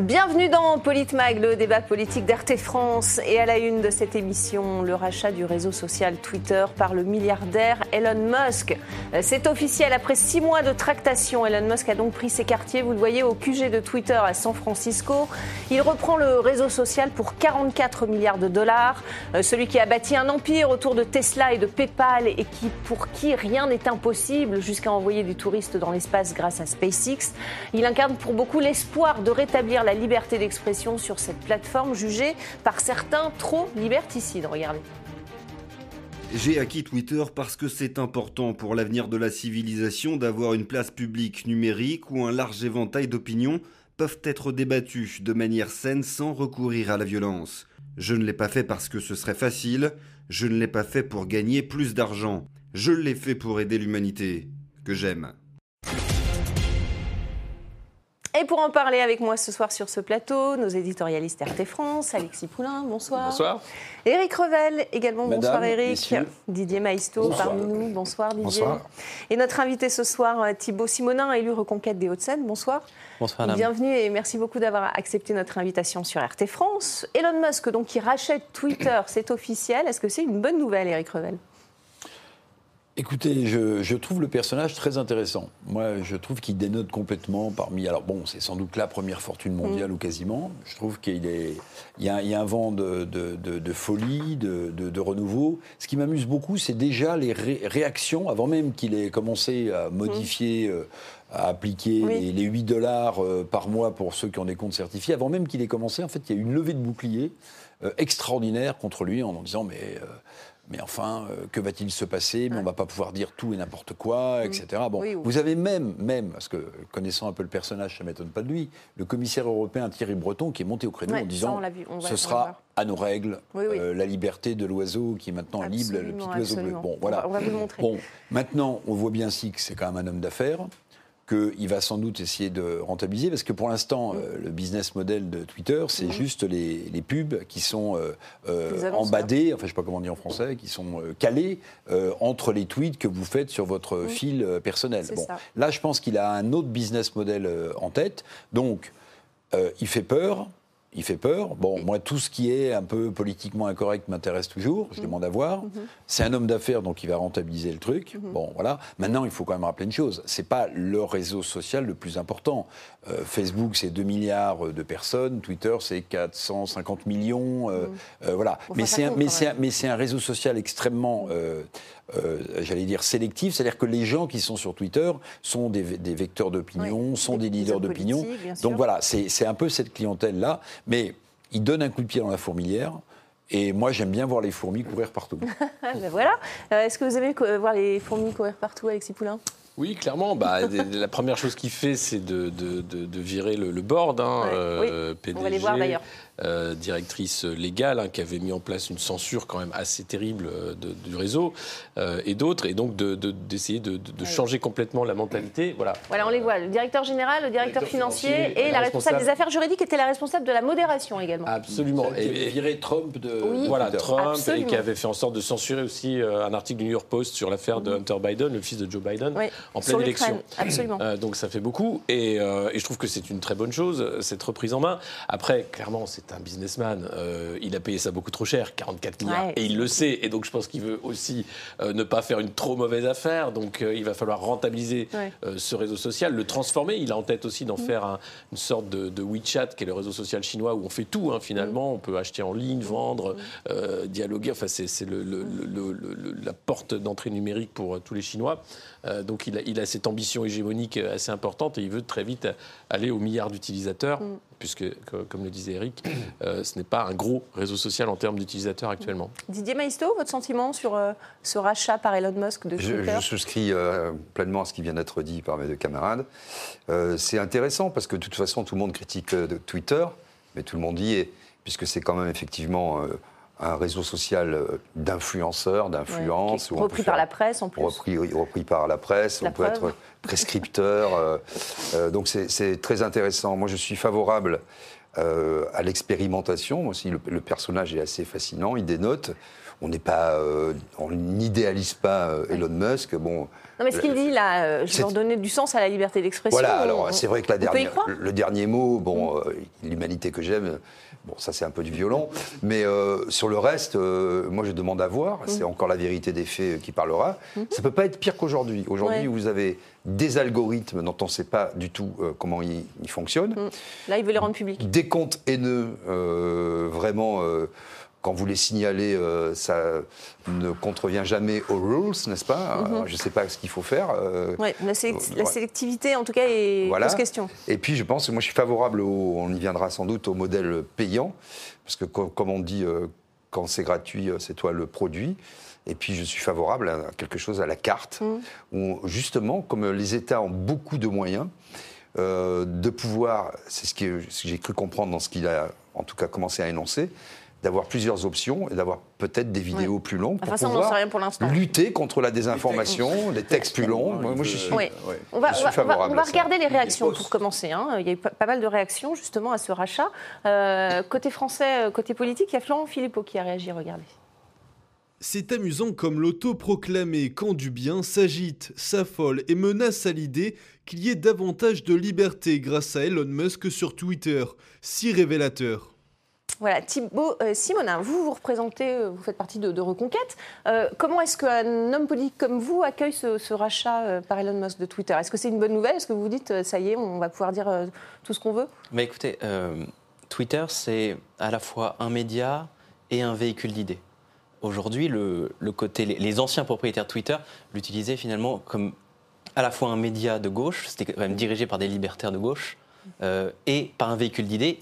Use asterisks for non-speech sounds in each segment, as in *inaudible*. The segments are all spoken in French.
Bienvenue dans Politmag, le débat politique d'RT France. Et à la une de cette émission, le rachat du réseau social Twitter par le milliardaire Elon Musk. C'est officiel, après six mois de tractation, Elon Musk a donc pris ses quartiers, vous le voyez, au QG de Twitter à San Francisco. Il reprend le réseau social pour 44 milliards de dollars. Euh, celui qui a bâti un empire autour de Tesla et de PayPal et qui, pour qui rien n'est impossible, jusqu'à envoyer des touristes dans l'espace grâce à SpaceX. Il incarne pour beaucoup l'espoir de rétablir la liberté d'expression sur cette plateforme jugée par certains trop liberticide. Regardez. J'ai acquis Twitter parce que c'est important pour l'avenir de la civilisation d'avoir une place publique numérique où un large éventail d'opinions peuvent être débattues de manière saine sans recourir à la violence. Je ne l'ai pas fait parce que ce serait facile, je ne l'ai pas fait pour gagner plus d'argent, je l'ai fait pour aider l'humanité, que j'aime. Et pour en parler avec moi ce soir sur ce plateau, nos éditorialistes RT France, Alexis Poulain, bonsoir. Bonsoir. Éric Revel, également bonsoir Éric. Didier Maistot parmi nous, bonsoir Didier. Bonsoir. Et notre invité ce soir, euh, Thibaut Simonin, élu Reconquête des Hauts-de-Seine, bonsoir. Bonsoir madame. Bienvenue et merci beaucoup d'avoir accepté notre invitation sur RT France. Elon Musk, donc, qui rachète Twitter, c'est officiel. Est-ce que c'est une bonne nouvelle, Éric Revel? Écoutez, je, trouve le personnage très intéressant. Moi, je trouve qu'il dénote complètement parmi. Alors bon, c'est sans doute la première fortune mondiale mm. ou quasiment. Je trouve qu'il est, il y, a, un vent de, folie, de, renouveau. Ce qui m'amuse beaucoup, c'est déjà les réactions avant même qu'il ait commencé à modifier. Mm. Euh, à appliquer les, 8 dollars euh, par mois pour ceux qui ont des comptes certifiés. Avant même qu'il ait commencé, en fait, il y a eu une levée de bouclier euh, extraordinaire contre lui en disant mais mais enfin, euh, que va-t-il se passer? Mais on ne va pas pouvoir dire tout et n'importe quoi, etc. Bon, vous avez même, même, parce que connaissant un peu le personnage, ça ne m'étonne pas de lui, le commissaire européen Thierry Breton qui est monté au créneau en disant ce sera à nos règles, euh, la liberté de l'oiseau qui est maintenant libre, le petit oiseau bleu. Bon, voilà. On va vous le montrer. Bon, maintenant, on voit bien si que c'est quand même un homme d'affaires qu'il va sans doute essayer de rentabiliser, parce que pour l'instant, euh, le business model de Twitter, c'est mhm. juste les, pubs qui sont euh, euh embadées, enfin je ne sais pas comment dire en français, qui sont euh, calées entre les tweets que vous faites sur votre mhm. fil personnel. Bon, là, je pense qu'il a un autre business model en tête, donc il fait peur, il fait peur. Bon, moi, tout ce qui est un peu politiquement incorrect m'intéresse toujours. Je mhm. demande à voir. Mhm. C'est un homme d'affaires, donc il va rentabiliser le truc. Mhm. Bon, voilà. Maintenant, il faut quand même rappeler une chose. C'est pas le réseau social le plus important. Euh, Facebook, c'est 2 milliards de personnes. Twitter, c'est 450 millions. Euh, euh, voilà. mais c'est un, réseau social extrêmement euh, j'allais dire, sélectif, c'est-à-dire que les gens qui sont sur Twitter sont des, vecteurs d'opinion, sont des, leaders d'opinion. Donc voilà, c'est un peu cette clientèle-là, mais ils donnent un coup de pied dans la fourmilière. Et moi, j'aime bien voir les fourmis courir partout. *laughs* ben voilà. Euh, est-ce que vous aimez voir les fourmis courir partout, Alexis Poulain oui, clairement. Bah, *laughs* la première chose qu'il fait, c'est de, virer le, board, hein, euh, On va les voir d'ailleurs. Euh, directrice légale, hein, qui avait mis en place une censure quand même assez terrible euh, du réseau, euh, et d'autres, et donc d'essayer de, changer complètement la mentalité. Voilà. voilà, on les voit. Le directeur général, le directeur, financier, et la responsable des affaires juridiques était la responsable de la modération également. Absolument. Et, viré Trump de. voilà, Trump, et qui avait fait en sorte de censurer aussi un article du New York Post sur l'affaire de mhm. Hunter Biden, le fils de Joe Biden, en pleine élection. Absolument. donc ça fait beaucoup, et, et je trouve que c'est une très bonne chose, cette reprise en main. Après, clairement, c'est c'est un businessman. Euh, il a payé ça beaucoup trop cher, 44 milliards, et il le sait. Et donc, je pense qu'il veut aussi euh, ne pas faire une trop mauvaise affaire. Donc, euh, il va falloir rentabiliser ce réseau social, le transformer. Il a en tête aussi d'en mm. faire une sorte de, WeChat, qui est le réseau social chinois où on fait tout, hein, finalement. Mm. On peut acheter en ligne, vendre, mm. dialoguer. Enfin, c'est la porte d'entrée numérique pour tous les Chinois. donc, il a, il a, cette ambition hégémonique assez importante et il veut très vite aller au milliard d'utilisateurs puisque, comme le disait Eric, euh, *clears throat* ce n'est pas un gros réseau social en termes d'utilisateurs actuellement. Didier Maisto, votre sentiment sur euh, ce rachat par Elon Musk de Twitter je, souscris euh, pleinement à ce qui vient d'être dit par mes deux camarades. c'est intéressant parce que de toute façon, tout le monde critique Twitter, mais tout le monde y est, puisque c'est quand même effectivement un réseau social d'influenceurs, d'influence. repris par la presse en plus. Repris, repris par la presse, on peut être prescripteur. donc c'est très intéressant. Moi je suis favorable à l'expérimentation. Aussi, le, le, personnage est assez fascinant, il dénote. On n'est pas, on n'idéalise pas Elon Musk. Bon, non, mais ce qu'il dit là, euh, je vais leur donner du sens à la liberté d'expression. Voilà, alors c'est vrai que la dernière, le, dernier mot, bon, mm. euh, l'humanité que j'aime, bon, ça c'est un peu du violon, mais euh, sur le reste, moi je demande à voir, mm. c'est encore la vérité des faits qui parlera. Mm. Ça peut pas être pire qu'aujourd'hui. Aujourd'hui, vous avez des algorithmes dont on ne sait pas du tout comment ils, ils fonctionnent. Là, il veut les rendre publics. Des comptes haineux, vraiment quand vous les signalez, euh, ça ne contrevient jamais aux rules, n'est-ce pas? Mhm. Je ne sais pas ce qu'il faut faire. Euh, la, sélectivité, en tout cas, est voilà. question. Et puis, je pense que moi, je suis favorable, au, on y viendra sans doute, au modèle payant, parce que, comme on dit, euh, quand c'est gratuit, c'est toi le produit. Et puis, je suis favorable à quelque chose à la carte, mhm. où, justement, comme les États ont beaucoup de moyens, de pouvoir, c'est ce que j'ai cru comprendre dans ce qu'il a en tout cas commencé à énoncer, d'avoir plusieurs options et d'avoir peut-être des vidéos plus longues pour pouvoir lutter contre la désinformation, des textes plus longs. Moi, je suis, on va, favorable. On va, regarder les réactions pour commencer. Hein. Il y a eu pas mal de réactions justement à ce rachat. Euh, côté français, euh, côté politique, il y a Florent Philippot qui a réagi. Regardez. C'est amusant comme l'autoproclamé camp du bien s'agite, s'affole et menace à l'idée qu'il y ait davantage de liberté grâce à Elon Musk sur Twitter. Si révélateur. Voilà, Thibault euh, Simonin, vous, vous représentez, euh, vous faites partie de, Reconquête. Euh, comment est-ce qu'un homme politique comme vous accueille ce, rachat par Elon Musk de Twitter? Est-ce que c'est une bonne nouvelle? Est-ce que vous vous dites, ça y est, on va pouvoir dire tout ce qu'on veut? Mais Écoutez, Twitter, c'est à la fois un média et un véhicule d'idées. Aujourd'hui, le, côté, les, anciens propriétaires de Twitter l'utilisaient finalement comme à la fois un média de gauche, c'était quand même dirigé par des libertaires de gauche, et par un véhicule d'idées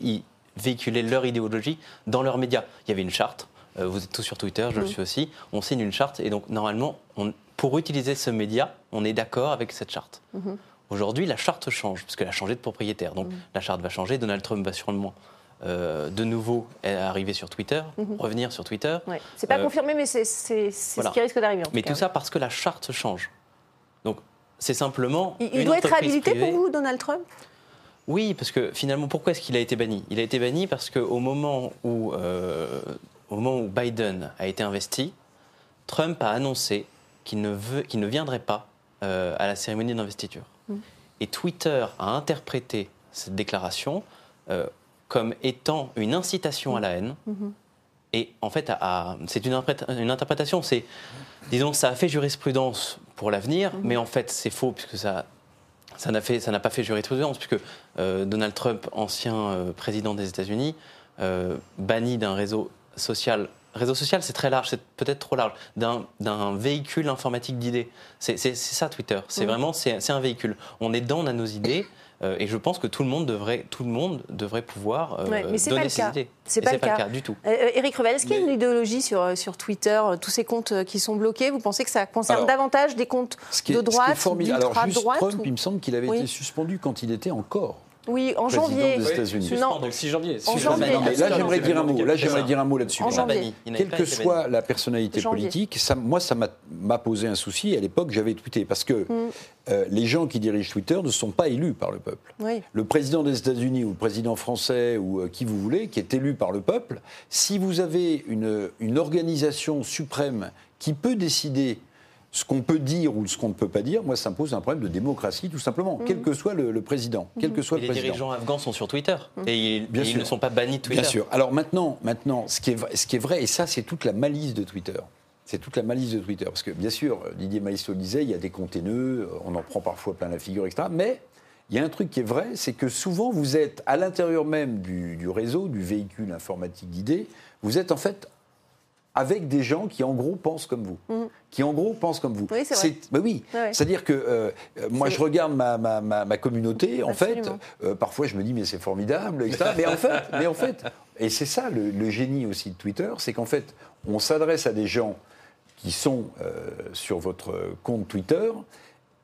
véhiculer leur idéologie dans leurs médias. Il y avait une charte, euh, vous êtes tous sur Twitter, je le suis aussi, on signe une charte et donc normalement, pour utiliser ce média, on est d'accord avec cette charte. Mhm. Aujourd'hui, la charte change, puisqu'elle a changé de propriétaire. Donc mhm. la charte va changer, Donald Trump va sûrement euh, de nouveau arriver sur Twitter, mhm. revenir sur Twitter. Ouais. C'est pas euh, confirmé, mais c'est ce qui risque d'arriver. Mais tout ça parce que la charte change. Donc c'est simplement. Il, doit être habilité pour vous, Donald Trump? Oui, parce que finalement, pourquoi est-ce qu'il a été banni? Il a été banni parce qu'au moment, où, euh, au moment où Biden a été investi, Trump a annoncé qu'il ne, ne viendrait pas à la cérémonie d'investiture. Mm. Et Twitter a interprété cette déclaration comme étant une incitation à la haine. Mm-hmm. Et en fait, c'est une, une, interprétation, c'est, disons, ça a fait jurisprudence pour l'avenir, mm-hmm. mais en fait, c'est faux, puisque ça ça n'a pas fait jurisprudence, puisque euh, Donald Trump, ancien euh, président des États-Unis, euh, banni d'un réseau social. Réseau social, c'est très large, c'est peut-être trop large. D'un véhicule informatique d'idées. C'est ça Twitter. C'est vraiment, c'est un véhicule. On est on a nos idées. Euh, et je pense que tout le monde devrait, tout le monde devrait pouvoir euh, donner ses idées. C'est pas, pas, le cas. du tout. Euh, Éric Revel, est-ce qu'il y a une idéologie sur, sur Twitter, tous ces comptes qui sont bloqués? Vous pensez que ça concerne davantage des comptes de droite, d'ultra-droite Trump, il me semble qu'il avait été suspendu quand il était encore oui, en janvier. Des États-Unis. Non, donc 6 janvier. En janvier. là, j'aimerais dire un mot. Là, j'aimerais dire un mot là-dessus. Quelle que soit la personnalité politique, ça, moi, ça m'a posé un souci. À l'époque, j'avais tweeté parce que mm. euh, les gens qui dirigent Twitter ne sont pas élus par le peuple. Le président des États-Unis ou le président français ou euh, qui vous voulez, qui est élu par le peuple, si vous avez une, une organisation suprême qui peut décider ce qu'on peut dire ou ce qu'on ne peut pas dire, moi, ça me pose un problème de démocratie, tout simplement, quel mhm. que soit le, président. Quel que soit et le les dirigeants afghans sont sur Twitter mhm. et, ils, ne sont pas bannis de Twitter. Bien sûr. Alors maintenant, maintenant ce, qui est, ce qui est vrai, et ça, c'est toute la malice de Twitter. C'est toute la malice de Twitter. Parce que, bien sûr, Didier Maïsto disait, il y a des comptes on en prend parfois plein la figure, etc. Mais il y a un truc qui est vrai, c'est que souvent, vous êtes à l'intérieur même du, du réseau, du véhicule informatique d'idées, vous êtes en fait avec des gens qui en gros pensent comme vous, mhm. qui en gros pensent comme vous. Oui, c'est vrai. Bah oui, c'est-à-dire que euh, moi je regarde ma, ma, ma, communauté, en fait, euh, parfois je me dis mais c'est formidable, etc. mais en fait, mais en fait, et c'est ça le, génie aussi de Twitter, c'est qu'en fait on s'adresse à des gens qui sont euh, sur votre compte Twitter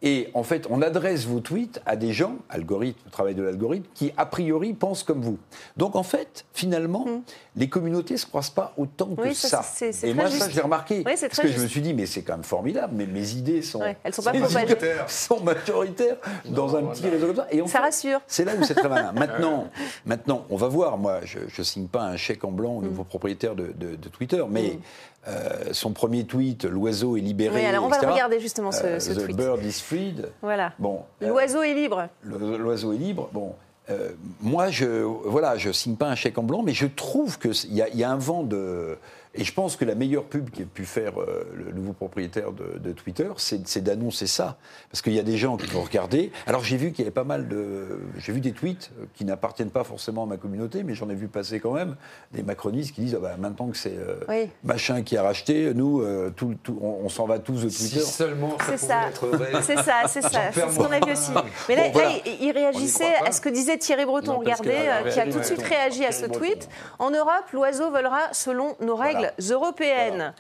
Et en fait, on adresse vos tweets à des gens, algorithme, travail de l'algorithme, qui a priori pensent comme vous. Donc en fait, finalement, hmm. les communautés ne se croisent pas autant que ça. et moi, ça, je l'ai remarqué. parce que je me suis dit, mais c'est quand même formidable, mais mes idées sont, Elles sont, pas *laughs* majoritaires. sont majoritaires dans un petit réseau comme ça. Et ça rassure. C'est là où c'est très malin. *laughs* Maintenant, maintenant, on va voir. Moi, je ne signe pas un chèque en blanc au nouveau hmm. propriétaire de, Twitter, mais hmm. Euh, son premier tweet, l'oiseau est libéré. Oui, alors on va le regarder justement ce, euh, the tweet. bird is freed. Voilà. Bon. L'oiseau est libre. L'oiseau est libre. Bon. Euh, moi, je voilà, je signe pas un chèque en blanc, mais je trouve que il y, a un vent de et je pense que la meilleure pub qu'a pu faire euh, le nouveau propriétaire de, Twitter, c'est d'annoncer ça. Parce qu'il y a des gens qui vont regarder. Alors j'ai vu qu'il y avait pas mal de. J'ai vu des tweets qui n'appartiennent pas forcément à ma communauté, mais j'en ai vu passer quand même. Des macronistes qui disent ah bah, maintenant que c'est euh, machin qui a racheté, nous, euh, tout, on, s'en va tous de Twitter. Si seulement ça ça. *laughs* C'est ça, c'est ça. C'est ce qu'on a vu aussi. Mais là, il réagissait à ce que disait Thierry Breton, regardez, qui a tout de suite réagi à ce tweet. En Europe, l'oiseau volera selon nos règles européennes.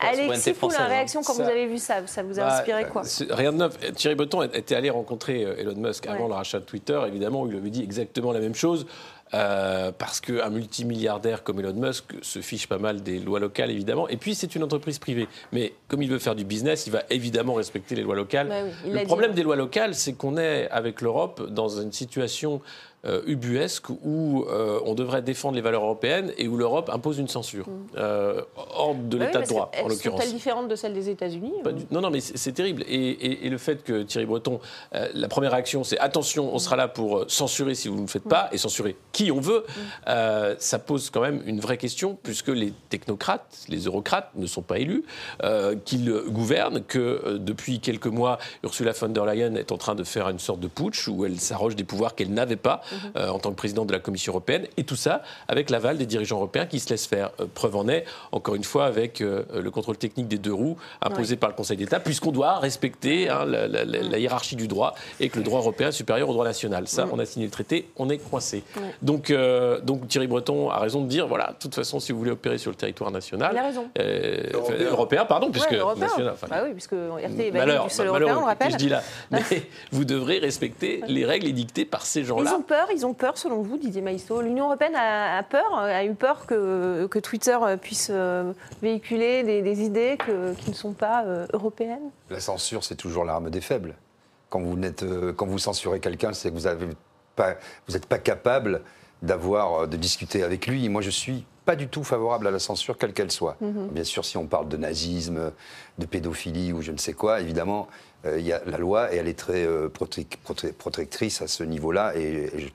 Alexis Poul, la réaction quand vous avez vu ça, ça vous a bah, inspiré quoi? Rien de neuf. Thierry Breton était allé rencontrer euh, Elon Musk avant le rachat de Twitter. Évidemment, il lui avait dit exactement la même chose. Euh, parce qu'un multimilliardaire comme Elon Musk se fiche pas mal des lois locales, évidemment. Et puis, c'est une entreprise privée. Mais comme il veut faire du business, il va évidemment respecter les lois locales. Bah le problème des lois locales, c'est qu'on est, avec l'Europe, dans une situation euh, ubuesque où euh, on devrait défendre les valeurs européennes et où l'Europe impose une censure, mm. euh, hors de l'état de droit, en l'occurrence. Sont-elles différentes de celles des États-Unis Non, non, mais c'est terrible. Et, le fait que Thierry Breton, la première réaction, c'est attention, on sera là pour censurer si vous ne le faites pas, mm. et censurer qui on veut, mm. ça pose quand même une vraie question, puisque les technocrates, les eurocrates ne sont pas élus, qu'ils gouvernent, que depuis quelques mois, Ursula von der Leyen est en train de faire une sorte de putsch où elle s'arroge des pouvoirs qu'elle n'avait pas. Euh, en tant que président de la Commission européenne, et tout ça avec l'aval des dirigeants européens qui se laissent faire. Euh, preuve en est, encore une fois, avec euh, le contrôle technique des deux roues imposé par le Conseil d'État, puisqu'on doit respecter hein, la, hiérarchie du droit et que le droit européen est supérieur au droit national. Ça, on a signé le traité, on est coincé. Donc, donc Thierry Breton a raison de dire, voilà, de toute façon, si vous voulez opérer sur le territoire national, Il a raison. européen. pardon, puisque national. bah oui, puisque RT est malheur, du sol européen, on le rappelle. je dis là, mais vous devrez respecter *laughs* les règles édictées par ces gens-là. Ils ont peur, ils ont peur, selon vous, Didier Maïsto L'Union européenne a, peur, a eu peur que, que Twitter puisse euh, véhiculer des, idées qui ne sont pas euh, européennes? La censure, c'est toujours l'arme des faibles. Quand vous, euh, quand vous censurez quelqu'un, c'est que vous n'êtes pas, pas capable d'avoir de discuter avec lui. Moi, je suis pas du tout favorable à la censure, quelle qu'elle soit. Mhm. Bien sûr, si on parle de nazisme, de pédophilie ou je ne sais quoi, évidemment, il y a la loi et elle est très protectrice à ce niveau-là. Et, et je,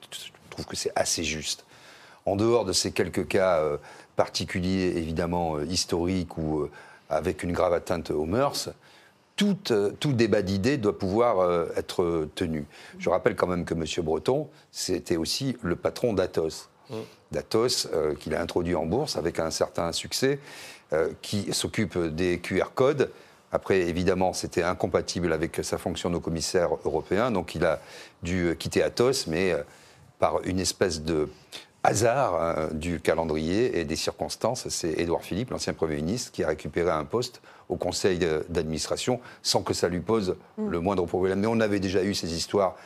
trouve que c'est assez juste. En dehors de ces quelques cas euh, particuliers, évidemment euh, historiques ou euh, avec une grave atteinte aux mœurs, tout, tout débat d'idées doit pouvoir être tenu. Je rappelle quand même que M. Breton, c'était aussi le patron d'Atos. Mmh. D'Atos, qu'il a introduit en bourse avec un certain succès, qui s'occupe des QR codes. Après, évidemment, c'était incompatible avec sa fonction de commissaire européen, donc il a dû quitter Atos, mais par une espèce de hasard hein, du calendrier et des circonstances. C'est Édouard Philippe, l'ancien Premier ministre, qui a récupéré un poste au conseil d'administration sans que ça lui pose le moindre problème. Mais on avait déjà eu ces histoires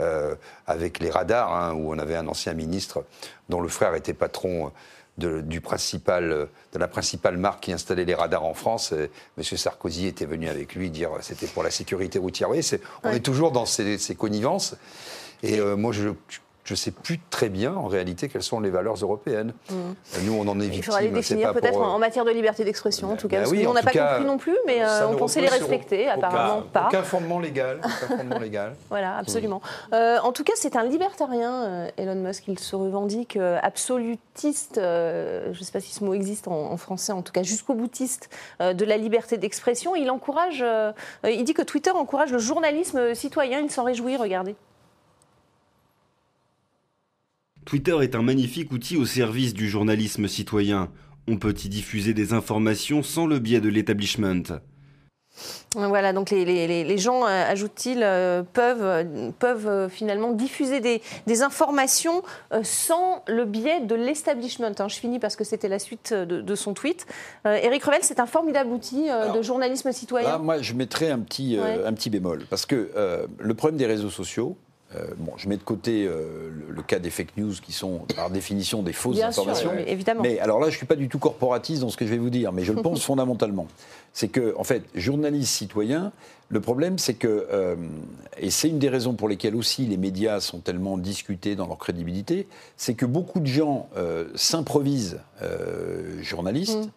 euh, avec les radars, hein, où on avait un ancien ministre dont le frère était patron de, du principal, de la principale marque qui installait les radars en France. M. Sarkozy était venu avec lui dire c'était pour la sécurité routière. Oui, on est toujours dans ces, connivences. Et euh, moi, je, je ne sais plus très bien en réalité quelles sont les valeurs européennes. Mmh. Nous, on en est victime. Il faudra les définir peut-être en matière de liberté d'expression, en tout cas. Ben parce on n'a pas compris non plus, mais euh, on pensait les respecter, apparemment pas. Aucun fondement légal. fondement légal. *laughs* voilà, absolument. Euh, en tout cas, c'est un libertarien, euh, Elon Musk. Il se revendique absolutiste, je ne sais pas si ce mot existe en, français, en tout cas jusqu'au boutiste de la liberté d'expression. Il encourage, il dit que Twitter encourage le journalisme citoyen. Il s'en réjouit, regardez. Twitter est un magnifique outil au service du journalisme citoyen. On peut y diffuser des informations sans le biais de l'établissement. Voilà, donc les, gens, euh, ajoute-t-il, euh, peuvent, euh, peuvent finalement diffuser des, informations sans le biais de l'establishment. Hein. Je finis parce que c'était la suite de, son tweet. Éric Revel, c'est un formidable outil de journalisme citoyen. moi, je mettrais un petit, un petit bémol. Parce que le problème des réseaux sociaux, bon, je mets de côté le, cas des fake news qui sont par définition des fausses informations. mais évidemment. Mais alors là, je ne suis pas du tout corporatiste dans ce que je vais vous dire, mais je le pense *laughs* fondamentalement c'est que, en fait, journaliste citoyen, le problème, c'est que, euh, et c'est une des raisons pour lesquelles aussi les médias sont tellement discutés dans leur crédibilité, c'est que beaucoup de gens euh, s'improvisent euh, journalistes. Mmh.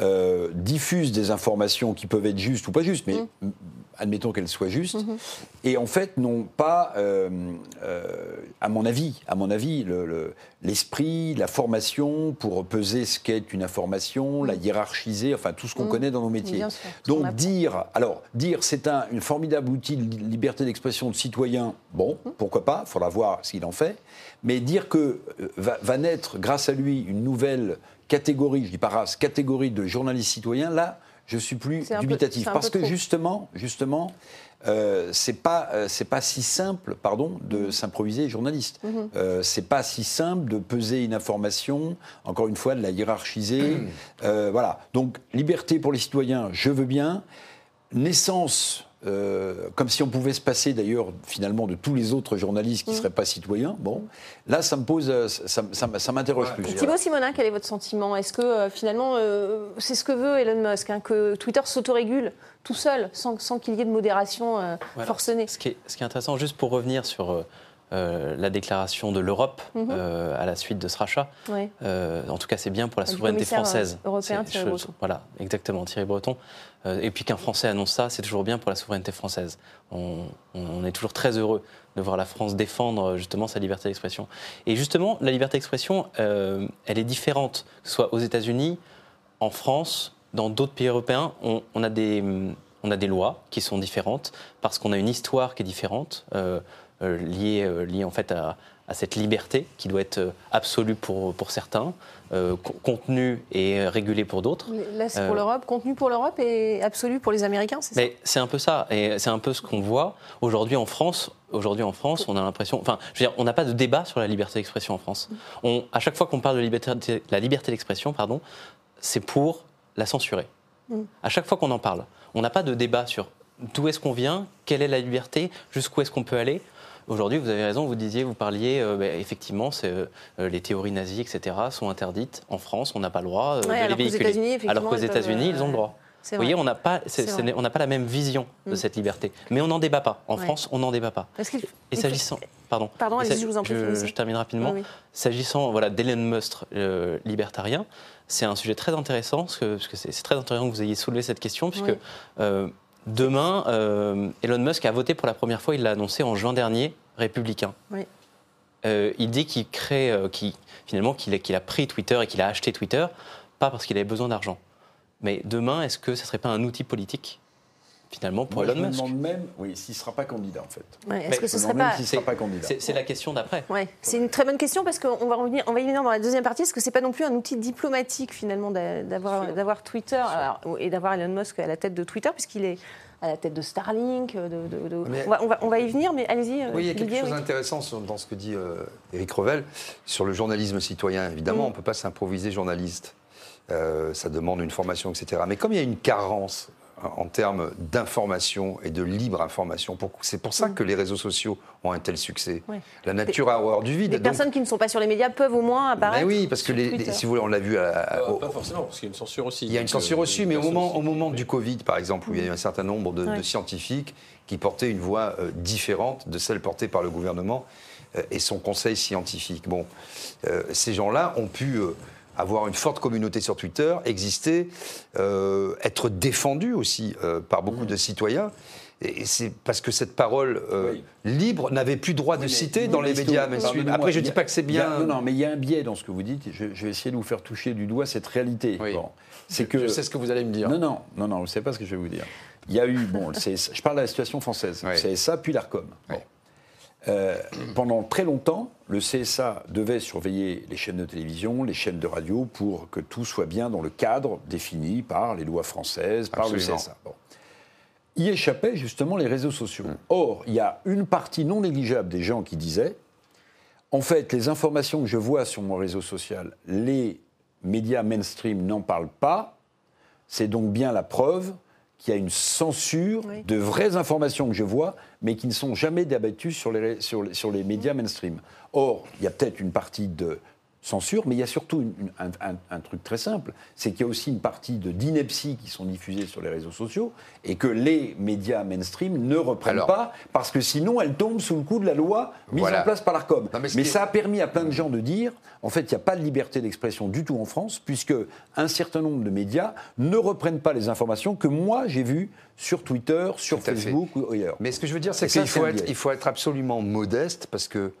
Euh, diffusent des informations qui peuvent être justes ou pas justes, mais mm. admettons qu'elles soient justes, mm-hmm. et en fait n'ont pas, euh, euh, à mon avis, à mon avis, l'esprit, la formation pour peser ce qu'est une information, la mm. hiérarchiser, enfin tout ce qu'on mm. connaît dans nos métiers. Donc dire, alors dire c'est un une formidable outil de liberté d'expression de citoyen, bon, pourquoi pas, il faudra voir ce qu'il en fait, mais dire que va, va naître grâce à lui une nouvelle catégorie, je dis pas race, catégorie de journalistes citoyens, là, je suis plus dubitatif. parce que justement, justement, euh, c'est pas euh, c'est pas si simple, pardon, de mhm. s'improviser journaliste. Mhm. Euh, c'est pas si simple de peser une information, encore une fois, de la hiérarchiser. Euh, voilà. Donc liberté pour les citoyens, je veux bien. Naissance euh, comme si on pouvait se passer d'ailleurs finalement de tous les autres journalistes qui ne mm. seraient pas citoyens. Bon, là, ça me pose, euh, ça, ça, m'interroge plus. Thibaut Simonin, quel est votre sentiment? Est-ce que euh, finalement, c'est ce que veut Elon Musk, hein, que Twitter s'autorégule tout seul, sans, sans qu'il y ait de modération forcenée? Ce qui, est, ce qui, est, intéressant, juste pour revenir sur la déclaration de l'Europe mhm. à la suite de ce rachat. en tout cas, c'est bien pour la souveraineté française. Européen, Thierry Breton. Voilà, exactement, Thierry Breton. Euh, et puis qu'un Français annonce ça, c'est toujours bien pour la souveraineté française. On, est toujours très heureux de voir la France défendre justement sa liberté d'expression. Et justement, la liberté d'expression, euh, elle est différente, que ce soit aux États-Unis, en France, dans d'autres pays européens. On, a des, on a des lois qui sont différentes parce qu'on a une histoire qui est différente, euh, liée, liée en fait à, à cette liberté qui doit être euh, absolue pour, pour certains, euh, contenue et régulée pour d'autres. Là, c'est pour euh, l'Europe, contenu pour l'Europe et absolu pour les Américains, c'est ça? Mais c'est un peu ça, et c'est un peu ce qu'on voit aujourd'hui en France. Aujourd'hui en France, on a l'impression, enfin, je veux dire, on n'a pas de débat sur la liberté d'expression en France. On, à chaque fois qu'on parle de liberté, la liberté d'expression, pardon, c'est pour la censurer. Mm. À chaque fois qu'on en parle, on n'a pas de débat sur d'où est-ce qu'on vient, quelle est la liberté, jusqu'où est-ce qu'on peut aller. Aujourd'hui, vous avez raison, vous disiez, vous parliez, euh, bah, effectivement, euh, les théories nazies, etc., sont interdites en France, on n'a pas le droit euh, de les véhiculer. Alors qu'aux États-Unis, ils ont le droit. Vous voyez, on n'a pas, on pas la même vision de mm. cette liberté. Mais on n'en débat pas. En France, on n'en débat pas. Et s'agissant. Pardon. Pardon, je vous en prie. Je, termine rapidement. S'agissant voilà, d'Elon Musk libertarien, c'est un sujet très intéressant, parce que, c'est très intéressant que vous ayez soulevé cette question, puisque Demain, euh, Elon Musk a voté pour la première fois, il l'a annoncé en juin dernier, républicain. Euh, il dit qu'il crée, euh, finalement, qu'il a, pris Twitter et qu'il a acheté Twitter, pas parce qu'il avait besoin d'argent. Mais demain, est-ce que ce ne serait pas un outil politique finalement pour Elon Musk. Je me demande même, oui, s'il ne sera pas candidat en fait. Est-ce que ce serait pas, sera pas candidat C'est la question d'après. Ouais, c'est une très bonne question parce qu'on va revenir, on va y venir dans la deuxième partie. Est-ce que c'est pas non plus un outil diplomatique finalement d'avoir Twitter et d'avoir Elon Musk à la tête de Twitter puisqu'il est à la tête de Starlink. De, on, va, y venir, mais allez-y. Oui, il y a quelque chose d'intéressant dans ce que dit Eric euh, Revel sur le journalisme citoyen. Évidemment, mm. on ne peut pas s'improviser journaliste. Euh, ça demande une formation, etc. Mais comme il y a une carence en termes d'information et de libre information. C'est pour ça mm. que les réseaux sociaux ont un tel succès. La nature a horreur du vide. Les personnes qui ne sont pas sur les médias peuvent au moins apparaître. Mais oui, parce que si vous voulez, on l'a vu. À, pas forcément, parce qu'il y a une censure aussi. Il y a une censure aussi, mais au moment, au moment du Covid, par exemple, où il y a eu un certain nombre de, scientifiques qui portaient une voix euh, différente de celle portée par le gouvernement euh, et son conseil scientifique. Bon, euh, ces gens-là ont pu avoir une forte communauté sur Twitter, exister, euh, être défendu aussi euh, par beaucoup de citoyens. Et c'est parce que cette parole euh, libre n'avait plus droit de citer dans les médias. Après, je ne dis pas que c'est bien. non, non, mais il y a un biais dans ce que vous dites. Je, vais essayer de vous faire toucher du doigt cette réalité. c'est que je sais ce que vous allez me dire. Non, non, non, non, vous ne savez pas ce que je vais vous dire. Il y a eu, bon, je parle de la situation française. C'est ça, puis l'ARCOM. Euh, pendant très longtemps, le CSA devait surveiller les chaînes de télévision, les chaînes de radio, pour que tout soit bien dans le cadre défini par les lois françaises, par le CSA. y échappaient justement les réseaux sociaux. Mm. Or, il y a une partie non négligeable des gens qui disaient, en fait, les informations que je vois sur mon réseau social, les médias mainstream n'en parlent pas, c'est donc bien la preuve qu'il y a une censure Oui. de vraies informations que je vois, mais qui ne sont jamais débattues sur les, sur les, sur les médias mainstream. Or, il y a peut-être une partie de censure, mais il y a surtout une- une- un, un- un truc très simple, c'est qu'il y a aussi une partie de d'inepties qui sont diffusées sur les réseaux sociaux et que les médias mainstream ne reprennent Alors. pas parce que sinon elles tombent sous le coup de la loi mise Voilà. en place par l'ARCOM. Mais est- ça a permis à plein de gens de dire, en fait, il n'y a pas de liberté d'expression du tout en France, puisque un certain nombre de médias ne reprennent pas les informations que moi j'ai vues sur Twitter, sur Tout. Facebook ou ailleurs. Mais ce que je veux dire, c'est qu'il être, il faut être absolument modeste parce que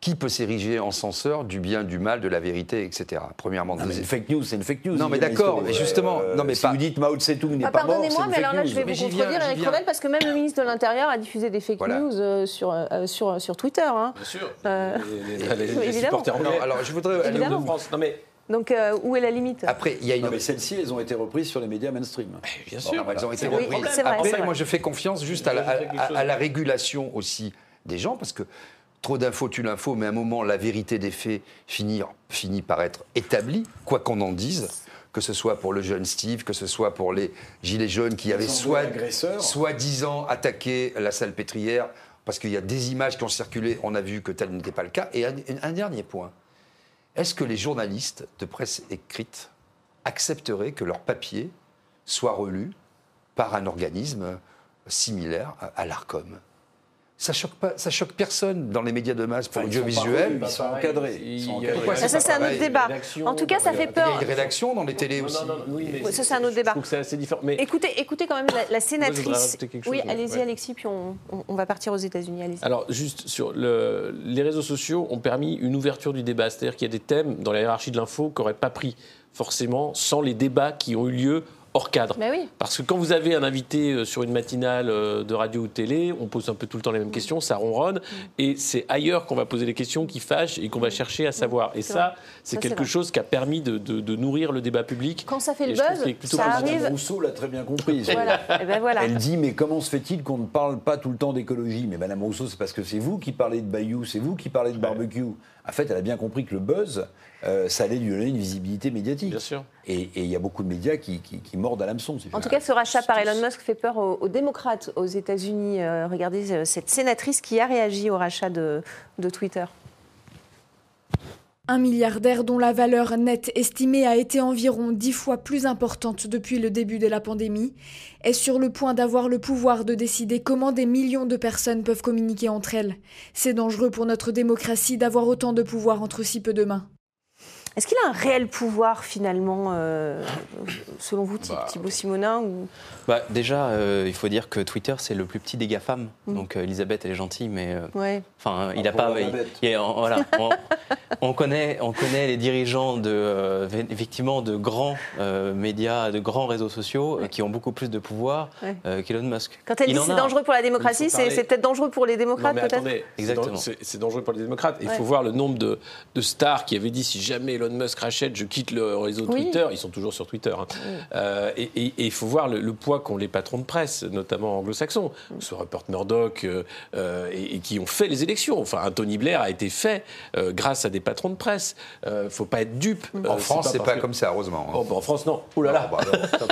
qui peut s'ériger en censeur du bien, du mal, de la vérité, etc. Premièrement. Non, mais une fake news, c'est une fake news. Non, mais d'accord, mais justement, non, mais si pas- vous dites Mao Tse-tung n'est Ah, pas mort, c'est Pardonnez-moi, mais alors là, je vais Mais vous contredire, viens, Eric. Revel, parce que même le ministre de l'Intérieur a diffusé des fake Voilà. news euh, sur, euh, sur, sur Twitter. hein. Bien sûr. Euh, Les, les- les- les évidemment. supporters Non, anglais. alors je voudrais. aller Évidemment. de France. Non mais Donc, euh, où est la limite? Après, il y a une. Non, mais celles-ci, elles ont été reprises sur les médias mainstream. bien Bon, sûr. elles ont été reprises. c'est vrai, Après, c'est vrai. moi, je fais confiance juste à la, à- à régulation aussi des gens, parce que trop d'infos tue l'info, mais à un moment, la vérité des faits finit, finit par être établie, quoi qu'on en dise. Que ce soit pour le jeune Steve, que ce soit pour les gilets jaunes qui avaient soit, soi-disant attaqué la salle pétrière, parce qu'il y a des images qui ont circulé, on a vu que tel n'était pas le cas. Et un, un dernier point. Est-ce que les journalistes de presse écrite accepteraient que leur papier soit relu par un organisme similaire à l'ARCOM? Ça choque pas, ça choque personne dans les médias de masse pour Enfin, ils sont pas l'audiovisuel. relus, Ils sont encadrés. Ils sont Il y a- encadrés. Pourquoi ça, c'est un autre débat. En tout cas, ça fait Il y a peur. une rédaction dans les télés Non, aussi. non, non, oui, mais Ouais, ça, c'est un autre je débat. trouve que c'est assez différent. Mais Écoutez, écoutez quand même la, la sénatrice. oui, allez-y, ouais. Alexis, puis on, on- on va partir aux États-Unis. Allez-y. Alors, juste sur le, les réseaux sociaux ont permis une ouverture du débat. C'est-à-dire qu'il y a des thèmes dans la hiérarchie de l'info qui n'auraient pas pris forcément sans les débats qui ont eu lieu hors cadre. Mais oui. Parce que quand vous avez un invité euh, sur une matinale euh, de radio ou de télé, on pose un peu tout le temps les mêmes questions, ça ronronne, et c'est ailleurs qu'on va poser les questions qui fâchent et qu'on va chercher à savoir. Et ça, c'est quelque vrai. chose qui a permis de, de- de nourrir le débat public. Quand ça fait le buzz, ça positif. arrive. Madame Rousseau l'a très bien compris. *laughs* Voilà. Et ben voilà. Elle dit mais comment se fait-il qu'on ne parle pas tout le temps d'écologie? Mais Madame Rousseau, c'est parce que c'est vous qui parlez de Bayou, c'est vous qui parlez de barbecue. En fait, elle a bien compris que le buzz, euh, ça allait lui donner une visibilité médiatique. Bien sûr. Et il y a beaucoup de médias qui, qui- qui mordent à l'hameçon. En tout cas, ce rachat par Elon Musk fait peur aux, aux démocrates aux États-Unis. Euh, regardez euh, cette sénatrice qui a réagi au rachat de, de Twitter. Un milliardaire dont la valeur nette estimée a été environ dix fois plus importante depuis le début de la pandémie est sur le point d'avoir le pouvoir de décider comment des millions de personnes peuvent communiquer entre elles. C'est dangereux pour notre démocratie d'avoir autant de pouvoir entre si peu de mains. Est-ce qu'il a un réel pouvoir finalement, euh, selon vous, Thi- Thibaut Simonin ou... Bah, déjà, euh, il faut dire que Twitter, c'est le plus petit des GAFAM. Mm. Donc, euh, Elisabeth, elle est gentille, mais. euh, Ouais. Enfin, il a pour pas. la il- bête. il y a- voilà, on, on connaît, on connaît les dirigeants de, euh, effectivement, de grands euh, médias, de grands réseaux sociaux euh, qui ont beaucoup plus de pouvoir Ouais. euh, qu'Elon Musk. Quand elle Il dit c'est dangereux pour la démocratie, c'est peut-être dangereux pour les démocrates, mais peut-être attendez, c'est Exactement. c'est c'est dangereux pour les démocrates. Il Ouais. faut voir le nombre de, de stars qui avaient dit si jamais Elon Musk rachète, je quitte le réseau Oui. Twitter. Ils sont toujours sur Twitter. hein. Euh, et, il faut voir le, le poids qu'ont les patrons de presse, notamment anglo-saxons, ce soit Rupert Murdoch, euh, euh, et, et qui ont fait les élections. Enfin, un Tony Blair a été fait euh, grâce à des patrons de presse. Il ne faut pas être dupe. En Euh, France, c'est pas que- comme ça, heureusement. hein. Oh, bah, en France, non. Oh là là. Oh, bah, non.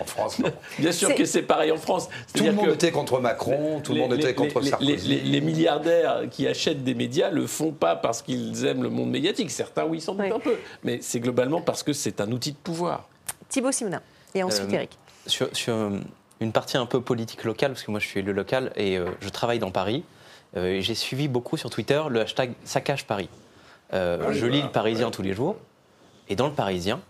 En France, non. *laughs* Bien sûr que c'est pareil en France. Tout le monde que- était contre Macron, tout le les- monde était contre les- Sarkozy. Les, les- les milliardaires qui achètent des médias le font pas parce qu'ils aiment le monde médiatique. Certains, oui, sans doute Oui. un peu. Mais c'est globalement parce que c'est un outil de pouvoir. Thibaut Simonin. Et ensuite, Euh, Eric. sur, sur, euh, une partie un peu politique locale, parce que moi je suis élu local et euh, je travaille dans Paris. Euh, J'ai suivi beaucoup sur Twitter le hashtag Saccage Paris. Euh, je lis le Parisien tous les jours. Et dans le Parisien,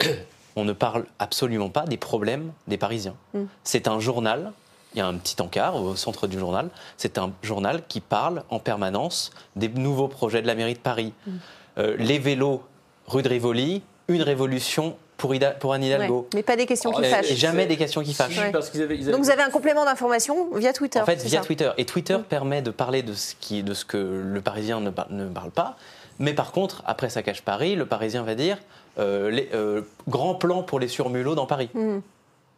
on ne parle absolument pas des problèmes des Parisiens. Mm. C'est un journal, il y a un petit encart au centre du journal, c'est un journal qui parle en permanence des nouveaux projets de la mairie de Paris. Mm. Euh, les vélos rue de Rivoli, une révolution pour, Ida- pour Anne Hidalgo. Ouais. Mais pas des questions qui Et- fâchent. et jamais des questions qui fâchent. Ouais. Parce qu'ils avaient, ils avaient- Donc vous avez un complément d'information via Twitter. En fait, via ça Twitter. Et Twitter permet de parler de ce, qui, de ce que le Parisien ne, par- ne parle pas. Mais par contre, après ça cache Paris, le Parisien va dire euh, les, euh, grand plan pour les surmulots dans Paris. Mhm.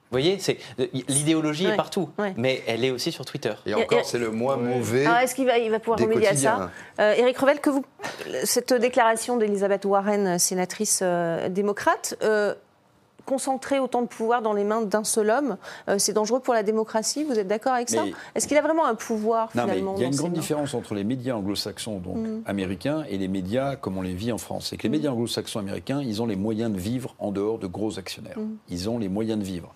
Vous voyez, c'est l'idéologie est partout, mais elle est aussi sur Twitter. Et encore, c'est le moins mauvais. Ah, est-ce qu'il va, il va pouvoir remédier à ça euh, Éric Revel, que vous, cette déclaration d'Elisabeth Warren, sénatrice euh, démocrate, euh, concentrer autant de pouvoir dans les mains d'un seul homme, euh, c'est dangereux pour la démocratie. Vous êtes d'accord avec ça Est-ce qu'il a vraiment un pouvoir finalement Il y a une grande différence entre les médias anglo-saxons, donc mm. américains, et les médias comme on les vit en France. C'est que les mm. médias anglo-saxons américains, ils ont les moyens de vivre en dehors de gros actionnaires. Mm. Ils ont les moyens de vivre.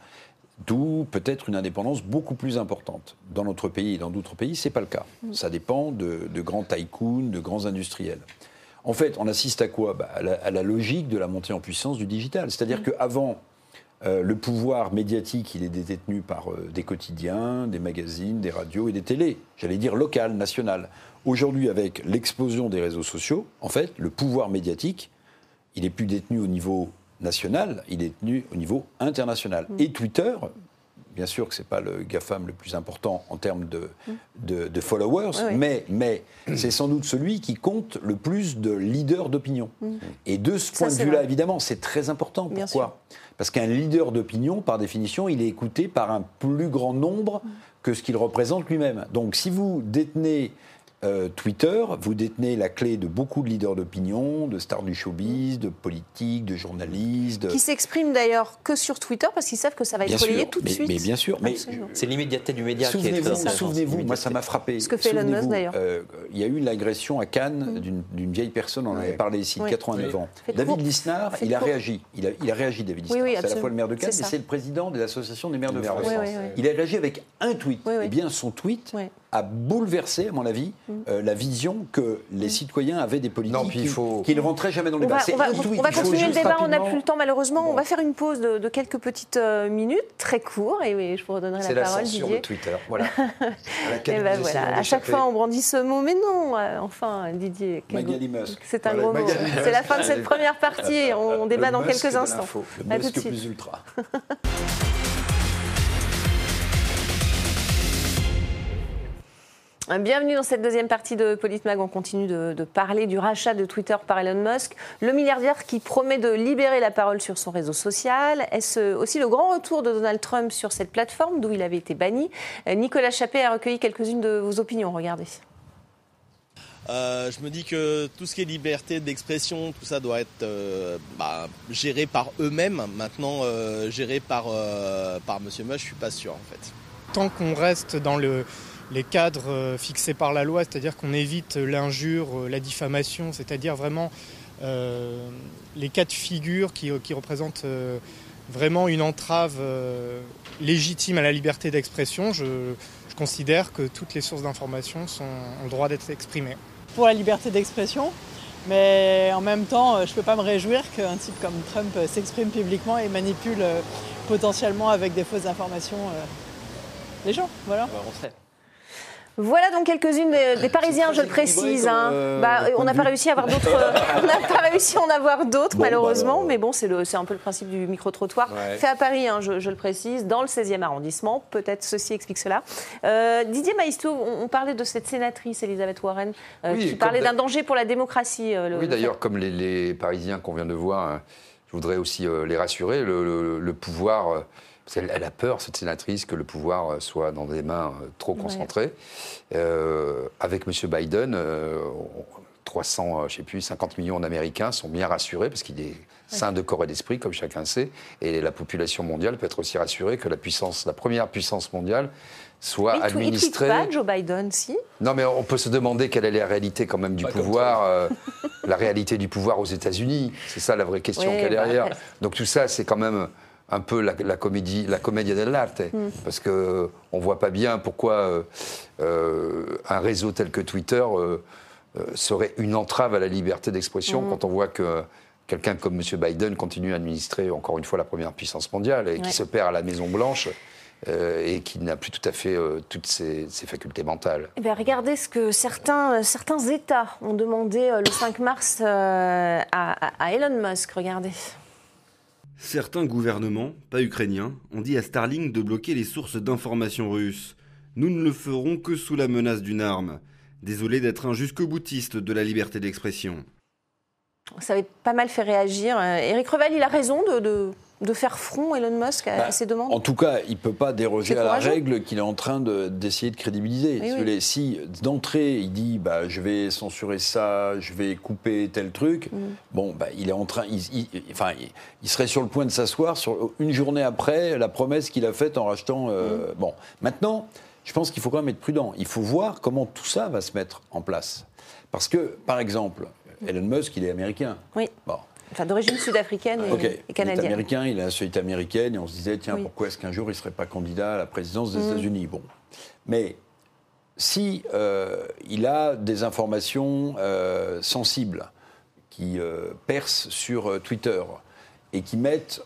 D'où peut-être une indépendance beaucoup plus importante. Dans notre pays et dans d'autres pays, ce n'est pas le cas. Ça dépend de, grands tycoons, de grands industriels. En fait, on assiste à quoi bah, à, la, logique de la montée en puissance du digital. C'est-à-dire qu'avant, euh, le pouvoir médiatique, il est détenu par euh, des quotidiens, des magazines, des radios et des télés, j'allais dire local, national. Aujourd'hui, avec l'explosion des réseaux sociaux, en fait, le pouvoir médiatique, il n'est plus détenu au niveau national, il est détenu au niveau international. Mm. Et Twitter, bien sûr que ce n'est pas le GAFAM le plus important en termes de, de, followers, mais, mais c'est sans doute celui qui compte le plus de leaders d'opinion. Mm. Et de ce point de vue-là, évidemment, c'est très important. Pourquoi Parce qu'un leader d'opinion, par définition, il est écouté par un plus grand nombre mm. que ce qu'il représente lui-même. Donc si vous détenez euh, Twitter, vous détenez la clé de beaucoup de leaders d'opinion, de stars du showbiz, de politiques, de journalistes. Qui s'expriment d'ailleurs que sur Twitter parce qu'ils savent que ça va être relayé tout de suite. Mais bien sûr, mais c'est l'immédiateté du média souvenez-vous, qui est Souvenez-vous, moi ça m'a frappé. Ce que fait Elon Musk d'ailleurs. Euh, il y a eu une agression à Cannes mm. d'une vieille personne, on en avait parlé ici, de 89 ans. David Lisnard, il a réagi. Il a, il a réagi, David Lisnard. c'est à la fois le maire de Cannes, mais c'est le président de l'association des maires de France. Il a réagi avec un tweet. Eh bien, son tweet a bouleversé, à mon avis, mm. euh, la vision que les mm. citoyens avaient des politiques qui, faut... qui, ne rentraient jamais dans les débats. On va, on va continuer le débat, on n'a plus le temps malheureusement. On va faire une pause de, quelques petites euh, minutes, très court, et je vous redonnerai la, parole, Didier. C'est la Twitter, voilà. *laughs* à, ben voilà. à chaque fois, on brandit ce mot, mais non, euh, enfin, Didier. C'est un gros mot. C'est la fin de cette première partie, on, débat dans quelques instants. Le Musk plus ultra. *laughs* Bienvenue dans cette deuxième partie de Politmag. On continue de, parler du rachat de Twitter par Elon Musk, le milliardaire qui promet de libérer la parole sur son réseau social. Est-ce aussi le grand retour de Donald Trump sur cette plateforme d'où il avait été banni? Nicolas Chappé a recueilli quelques-unes de vos opinions. Regardez. Euh, je me dis que tout ce qui est liberté d'expression, tout ça doit être euh, bah, géré par eux-mêmes. Maintenant, euh, géré par, par Monsieur Musk, je suis pas sûr en fait. Tant qu'on reste dans le, les cadres euh, fixés par la loi, c'est-à-dire qu'on évite l'injure, euh, la diffamation, c'est-à-dire vraiment euh, les cas de figure qui, représentent vraiment une entrave légitime à la liberté d'expression. Je, considère que toutes les sources d'information ont le droit d'être exprimées. Pour la liberté d'expression, mais en même temps, je ne peux pas me réjouir qu'un type comme Trump s'exprime publiquement et manipule potentiellement avec des fausses informations les gens. Voilà. Ah bah, voilà donc quelques-unes des, Parisiens, je le précise. Hein. Euh, bah, on n'a pas réussi à avoir *laughs* d'autres. on n'a pas réussi à en avoir d'autres, bah, malheureusement. mais bon, c'est un peu le principe du micro-trottoir. Fait à Paris, hein, je, le précise, dans le 16e arrondissement. Peut-être ceci explique cela. Euh, Didier Maistre, on, parlait de cette sénatrice, Elisabeth Warren, euh, qui parlait d'un danger pour la démocratie. oui, d'ailleurs, comme les, Parisiens qu'on vient de voir, hein, je voudrais aussi les rassurer. le pouvoir elle, a peur, cette sénatrice, que le pouvoir euh, soit dans des mains euh, trop concentrées. Euh, avec M. Biden, 300, je sais plus, 50 millions d'Américains sont bien rassurés parce qu'il est sain de corps et d'esprit, comme chacun sait. Et la population mondiale peut être aussi rassurée que la puissance, la première puissance mondiale, soit mais administrée. Il pas Joe Biden, si? Non, mais on peut se demander quelle est la réalité quand même du pouvoir, la réalité du pouvoir aux États-Unis. C'est ça la vraie question qu'il y a derrière. Bah, Donc tout ça, c'est quand même un peu la, comédie, la comédie dell'arte, mm. parce que on voit pas bien pourquoi euh, euh, un réseau tel que Twitter euh, serait une entrave à la liberté d'expression mm. quand on voit que quelqu'un comme M. Biden continue à administrer encore une fois la première puissance mondiale et qui se perd à la Maison Blanche. et qui n'a plus tout à fait toutes ses, facultés mentales. Eh bien, regardez ce que certains, certains États ont demandé le 5 mars à, à Elon Musk. Regardez. Certains gouvernements, pas ukrainiens, ont dit à Starlink de bloquer les sources d'informations russes. Nous ne le ferons que sous la menace d'une arme. Désolé d'être un jusque boutiste de la liberté d'expression. Ça avait pas mal fait réagir. Éric Revel, il a raison de faire front, Elon Musk, à, Bah, ces demandes En tout cas, il ne peut pas déroger à la règle qu'il est en train de- d'essayer de, crédibiliser. Oui, Si, oui. d'entrée, il dit bah, je vais censurer ça, je vais couper tel truc, Mm. bon, bah, il est en train. il- il- enfin, il, serait sur le point de s'asseoir une journée après la promesse qu'il a faite en rachetant. Mm. euh, Bon, maintenant, je pense qu'il faut quand même être prudent. Il faut voir comment tout ça va se mettre en place. Parce que, par exemple, Elon Musk, il est américain. Oui. Bon. Enfin, d'origine sud-africaine et, Ok, et il est canadienne. américain, il a la nationalité américaine, et on se disait, tiens, Oui. pourquoi est-ce qu'un jour il ne serait pas candidat à la présidence des Mm. États-Unis? Bon. Mais si euh, il a des informations euh, sensibles qui euh, percent sur Twitter et qui mettent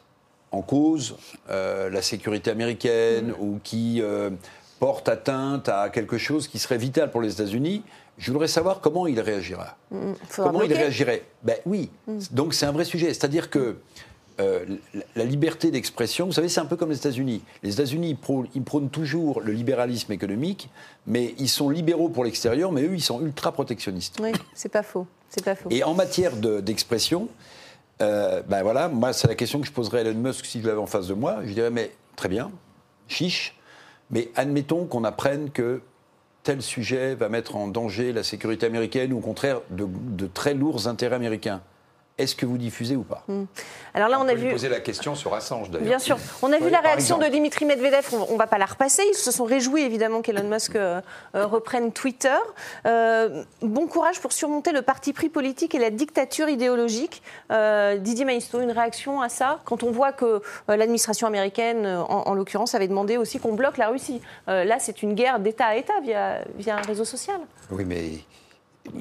en cause la sécurité américaine ou qui portent atteinte à quelque chose qui serait vital pour les États-Unis, je voudrais savoir comment il réagira. Mm, faudra Comment il réagirait Ben oui. Donc c'est un vrai sujet. C'est-à-dire que euh, la- liberté d'expression, vous savez, c'est un peu comme les États-Unis. Les États-Unis, ils prônent, ils prônent toujours le libéralisme économique, mais ils sont libéraux pour l'extérieur, mais eux, ils sont ultra protectionnistes. Oui, c'est pas faux. C'est pas faux. Et en matière de- d'expression, euh, ben voilà, moi, c'est la question que je poserais à Elon Musk si je l'avais en face de moi. Je dirais, mais très bien, chiche, mais admettons qu'on apprenne que tel sujet va mettre en danger la sécurité américaine ou au contraire de, très lourds intérêts américains. Est-ce que vous diffusez ou pas Alors là, on, On a vu. poser la question sur Assange d'ailleurs. Bien sûr. On a vu la réaction de. Dimitri Medvedev. On ne va pas la repasser. Ils se sont réjouis évidemment qu'Elon Musk euh, euh, reprenne Twitter. Euh, bon courage pour surmonter le parti pris politique et la dictature idéologique. Euh, Didier Maisto, une réaction à ça Quand on voit que l'administration américaine, en, en l'occurrence, avait demandé aussi qu'on bloque la Russie. Là, c'est une guerre d'État à État via, via un réseau social. Oui, mais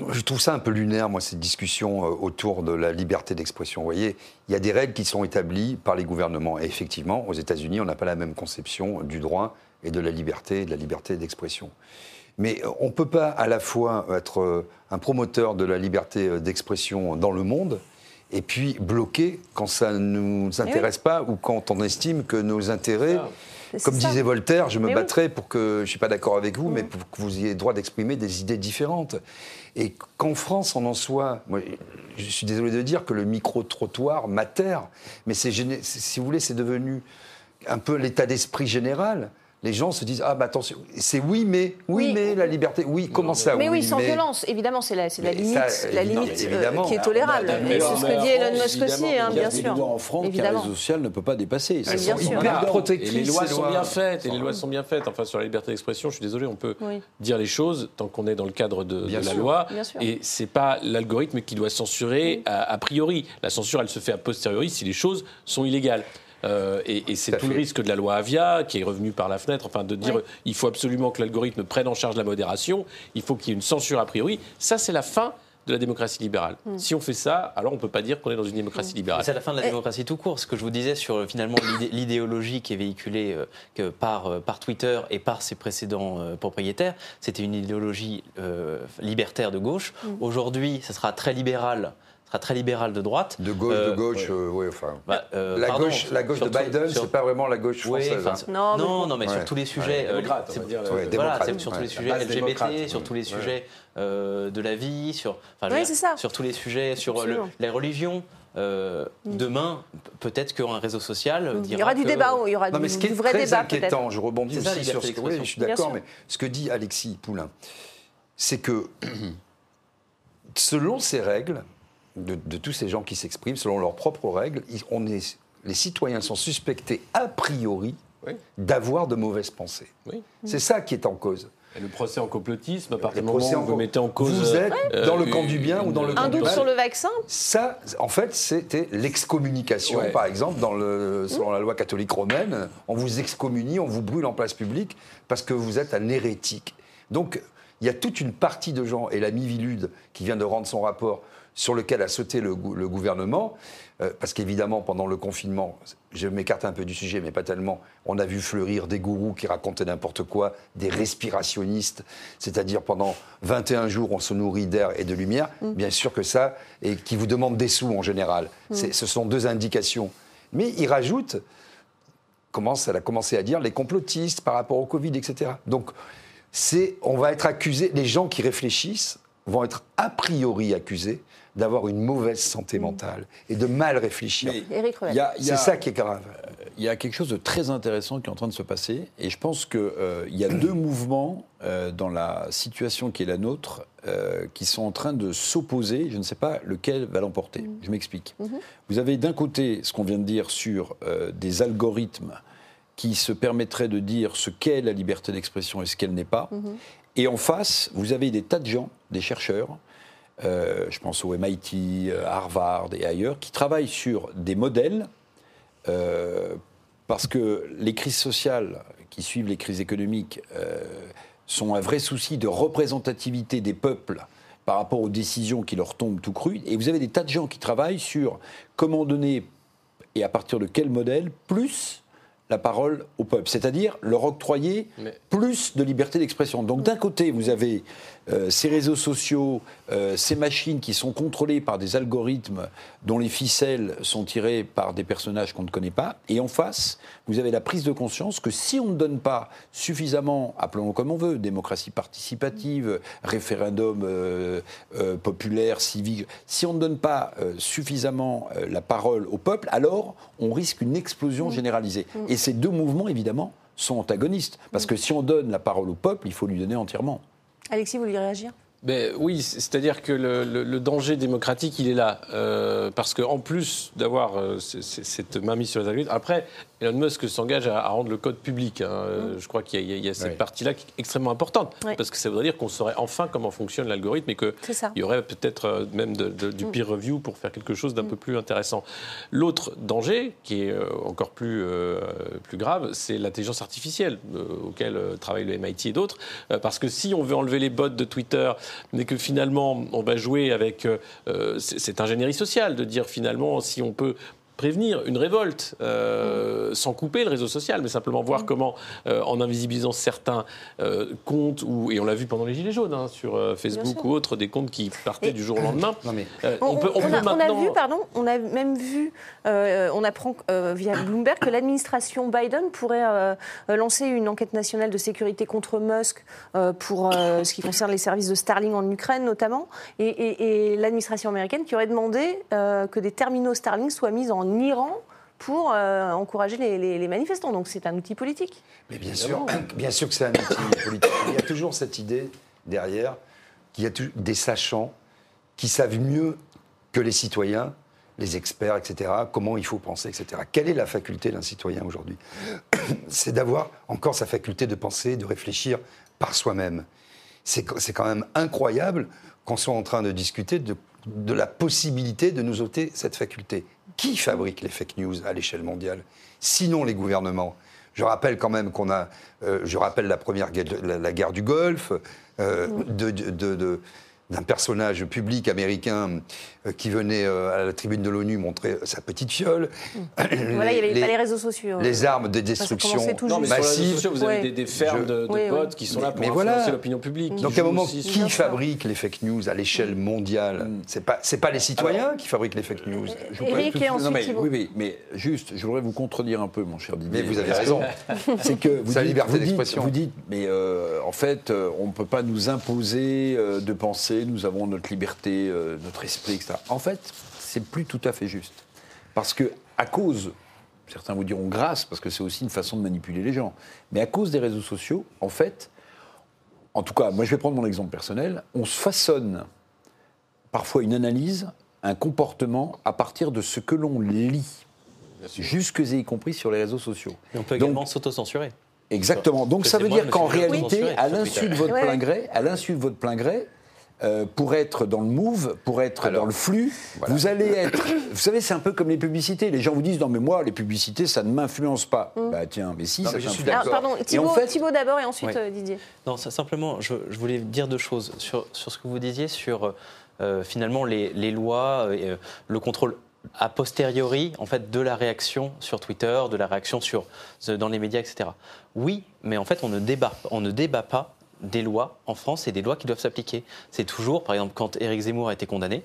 je trouve ça un peu lunaire, moi, cette discussion euh, autour de la liberté d'expression. Vous voyez, il y a des règles qui sont établies par les gouvernements. Et effectivement, aux États-Unis, on n'a pas la même conception du droit et de la liberté, de la liberté d'expression. Mais euh, on ne peut pas à la fois être euh, un promoteur de la liberté d'expression dans le monde et puis bloquer quand ça ne nous intéresse pas ou quand on estime que nos intérêts, comme ça. disait Voltaire, je me Mais oui. battrai pour que, je ne suis pas d'accord avec vous, mais pour que vous ayez droit d'exprimer des idées différentes. Et qu'en France, on en soit, moi, je suis désolé de dire que le micro-trottoir m'atterre, mais si vous voulez, c'est devenu un peu l'état d'esprit général. Les gens se disent ah bah attention c'est oui mais oui, Oui. mais la liberté oui comment ça mais oui, sans mais- violence. Évidemment, c'est la, c'est la limite, ça, la limite euh, qui est tolérable. Et c'est ce que dit Elon Musk aussi, hein, il y a bien des sûr. lois en France Évidemment. réseau social ne peut pas dépasser. Sûr. hyper protectrices, les lois sont bien faites. Et les lois sont bien faites. Enfin, sur la liberté d'expression, je suis désolé, on peut Oui. dire les choses tant qu'on est dans le cadre de, Bien de la loi. Bien sûr. Et c'est pas l'algorithme qui doit censurer a, a priori. La censure, elle se fait a posteriori si les choses sont illégales. Euh, et et c'est Tout le risque de la loi Avia qui est revenu par la fenêtre, enfin de dire Oui. il faut absolument que l'algorithme prenne en charge la modération, il faut qu'il y ait une censure a priori. Ça, c'est la fin de la démocratie libérale. Hmm. Si on fait ça, alors on ne peut pas dire qu'on est dans une démocratie libérale. C'est la fin de la démocratie tout court. Ce que je vous disais sur finalement l'idé- l'idéologie qui est véhiculée euh, que par, euh, par Twitter et par ses précédents euh, propriétaires, c'était une idéologie euh, libertaire de gauche. Aujourd'hui, ce sera très libéral, sera très libéral de droite. de gauche de Euh, gauche ouais. euh, ouais, enfin Bah, euh, la pardon, gauche la gauche de Biden sur- c'est pas vraiment la gauche Oui, française enfin, hein. Non, mais non, mais Ouais. sur tous les sujets, démocrate, on c'est- va dire, Ouais, voilà, démocrate, c'est sur tous ouais. les sujets LGBT, démocrate. sur tous les Ouais. sujets euh, de la vie, sur, Oui, sur tous les sujets, sur les religions. Euh, Demain, peut-être qu'un réseau social euh, Il dira y aura du que- débat, il y aura Non, mais du, ce qui est du vrai très débat inquiétant, je rebondis ça, aussi sur ce que oui, je suis Bien d'accord, mais ce que dit Alexis Poulain, c'est que *clears throat* selon ces règles, de, de tous ces gens qui s'expriment, selon leurs propres règles, on est, les citoyens sont suspectés a priori Oui. d'avoir de mauvaises pensées. Oui. C'est ça qui est en cause. Et le procès en complotisme, à partir du moment où en vous mettez en cause. Vous êtes euh, dans le camp du bien ou dans le camp Un du doute mal. sur le vaccin Ça, en fait, c'était l'excommunication, Ouais. par exemple, dans le, selon la loi catholique romaine. On vous excommunie, on vous brûle en place publique parce que vous êtes un hérétique. Donc, il y a toute une partie de gens, et l'ami Vilude, qui vient de rendre son rapport, sur lequel a sauté le, gou- le gouvernement, euh, parce qu'évidemment, pendant le confinement, je m'écarte un peu du sujet, mais pas tellement, on a vu fleurir des gourous qui racontaient n'importe quoi, des respirationnistes, c'est-à-dire pendant 21 jours, on se nourrit d'air et de lumière, bien sûr que ça, et qui vous demandent des sous en général. C'est- Ce sont deux indications. Mais il rajoute, commence, elle a commencé à dire, les complotistes par rapport au Covid, etc. Donc, c'est, on va être accusé, les gens qui réfléchissent vont être a priori accusés d'avoir une mauvaise santé mentale et de mal réfléchir. C'est ça qui est grave. Il y a quelque chose de très intéressant qui est en train de se passer, et je pense qu'il euh, y a deux *clears throat* mouvements euh, dans la situation qui est la nôtre euh, qui sont en train de s'opposer. Je ne sais pas lequel va l'emporter. Mm. Je m'explique. Mm-hmm. Vous avez d'un côté ce qu'on vient de dire sur des algorithmes qui se permettraient de dire ce qu'est la liberté d'expression et ce qu'elle n'est pas. Mm-hmm. Et en face, vous avez des tas de gens, des chercheurs, euh, je pense au MIT, euh, Harvard et ailleurs, qui travaillent sur des modèles, euh, parce que les crises sociales qui suivent les crises économiques sont un vrai souci de représentativité des peuples par rapport aux décisions qui leur tombent tout crues. Et vous avez des tas de gens qui travaillent sur comment donner, et à partir de quel modèle, plus la parole au peuple, c'est-à-dire leur octroyer plus de liberté d'expression. Donc d'un côté, vous avez euh, ces réseaux sociaux, euh, ces machines qui sont contrôlées par des algorithmes dont les ficelles sont tirées par des personnages qu'on ne connaît pas. Et en face, vous avez la prise de conscience que si on ne donne pas suffisamment, appelons-le comme on veut, démocratie participative, référendum euh, populaire, civique, si on ne donne pas suffisamment la parole au peuple, alors on risque une explosion mmh. généralisée. Mmh. Et ces deux mouvements, évidemment, sont antagonistes. Parce mmh. que si on donne la parole au peuple, il faut lui donner entièrement. Alexis, vous voulez réagir? Ben, oui, c'est-à-dire que le, danger démocratique, il est là. Euh, parce qu'en plus d'avoir euh, cette mainmise sur les algorithmes, après, Elon Musk s'engage à, rendre le code public. Hein. Euh, je crois qu'il y, a cette partie-là qui est extrêmement importante. Parce que ça voudrait dire qu'on saurait enfin comment fonctionne l'algorithme et qu'il y aurait peut-être même du mm. peer review pour faire quelque chose d'un mm. peu plus intéressant. L'autre danger, qui est encore plus, plus grave, c'est l'intelligence artificielle, auquel travaille le MIT et d'autres. parce que si on veut enlever les bots de Twitter, mais que finalement on va jouer avec euh, euh, cette ingénierie sociale, de dire finalement si on peut prévenir une révolte euh, sans couper le réseau social, mais simplement voir mm. comment, euh, en invisibilisant certains euh, comptes, ou, et on l'a vu pendant les Gilets jaunes, hein, sur Facebook ou autres, des comptes qui partaient du jour au lendemain. on, peut, on, a, maintenant... vu, pardon, on a même vu, on apprend via Bloomberg que l'administration Biden pourrait lancer une enquête nationale de sécurité contre Musk pour ce qui concerne les services de Starlink en Ukraine notamment, et, et l'administration américaine qui aurait demandé que des terminaux Starlink soient mis en en Iran pour euh, encourager les, manifestants. Donc c'est un outil politique. Mais bien sûr, *coughs* bien sûr que c'est un outil politique. Il y a toujours cette idée derrière qu'il y a des sachants qui savent mieux que les citoyens, les experts, etc., comment il faut penser, etc. Quelle est la faculté d'un citoyen aujourd'hui *coughs* C'est d'avoir encore sa faculté de penser, de réfléchir par soi-même. C'est quand même incroyable qu'on soit en train de discuter de, de la possibilité de nous ôter cette faculté. Qui fabrique les fake news à l'échelle mondiale Sinon les gouvernements? Je rappelle quand même qu'on a, euh, je rappelle la première guerre, la, guerre du Golfe, euh, de, de, d'un personnage public américain euh, qui venait euh, à la tribune de l'ONU montrer sa petite fiole. Mmh. voilà, il n'y avait pas les réseaux sociaux. Les armes de destruction massives. vous avez des, fermes de, potes qui sont là pour mais influencer l'opinion publique. Donc à un moment, qui fabrique les fake news à l'échelle mondiale mmh. C'est pas c'est pas les citoyens qui fabriquent les fake news. Eric et ensuite mais, oui, oui, mais juste, je voudrais vous contredire un peu, mon cher Didier. Mais vous avez raison. *laughs* C'est que vous dites, liberté d'expression. Vous dites, mais euh, en fait, on ne peut pas nous imposer de penser nous avons notre liberté, euh, notre esprit, etc. En fait, c'est plus tout à fait juste. Parce que, à cause, certains vous diront grâce, parce que c'est aussi une façon de manipuler les gens, mais à cause des réseaux sociaux, en fait, en tout cas, moi je vais prendre mon exemple personnel, on se façonne parfois une analyse, un comportement à partir de ce que l'on lit, jusque et y compris sur les réseaux sociaux. Et on peut également s'autocensurer. Exactement. Donc ça veut dire qu'en réalité, à l'insu de votre plein gré, à l'insu de votre plein gré, euh, pour être dans le move, pour être dans le flux, vous allez être. Vous savez, c'est un peu comme les publicités. Les gens vous disent non, mais moi, les publicités, ça ne m'influence pas. Mm. Bah tiens, mais si, ça je suis d'accord. pardon, Thibault, d'abord et ensuite euh, Didier. Non, ça, simplement, je, voulais dire deux choses sur, sur ce que vous disiez sur euh, finalement les, les lois, le contrôle a posteriori en fait de la réaction sur Twitter, de la réaction sur dans les médias, etc. Oui, mais en fait on ne débat, on ne débat pas des lois en France et des lois qui doivent s'appliquer. C'est toujours, par exemple, quand Éric Zemmour a été condamné,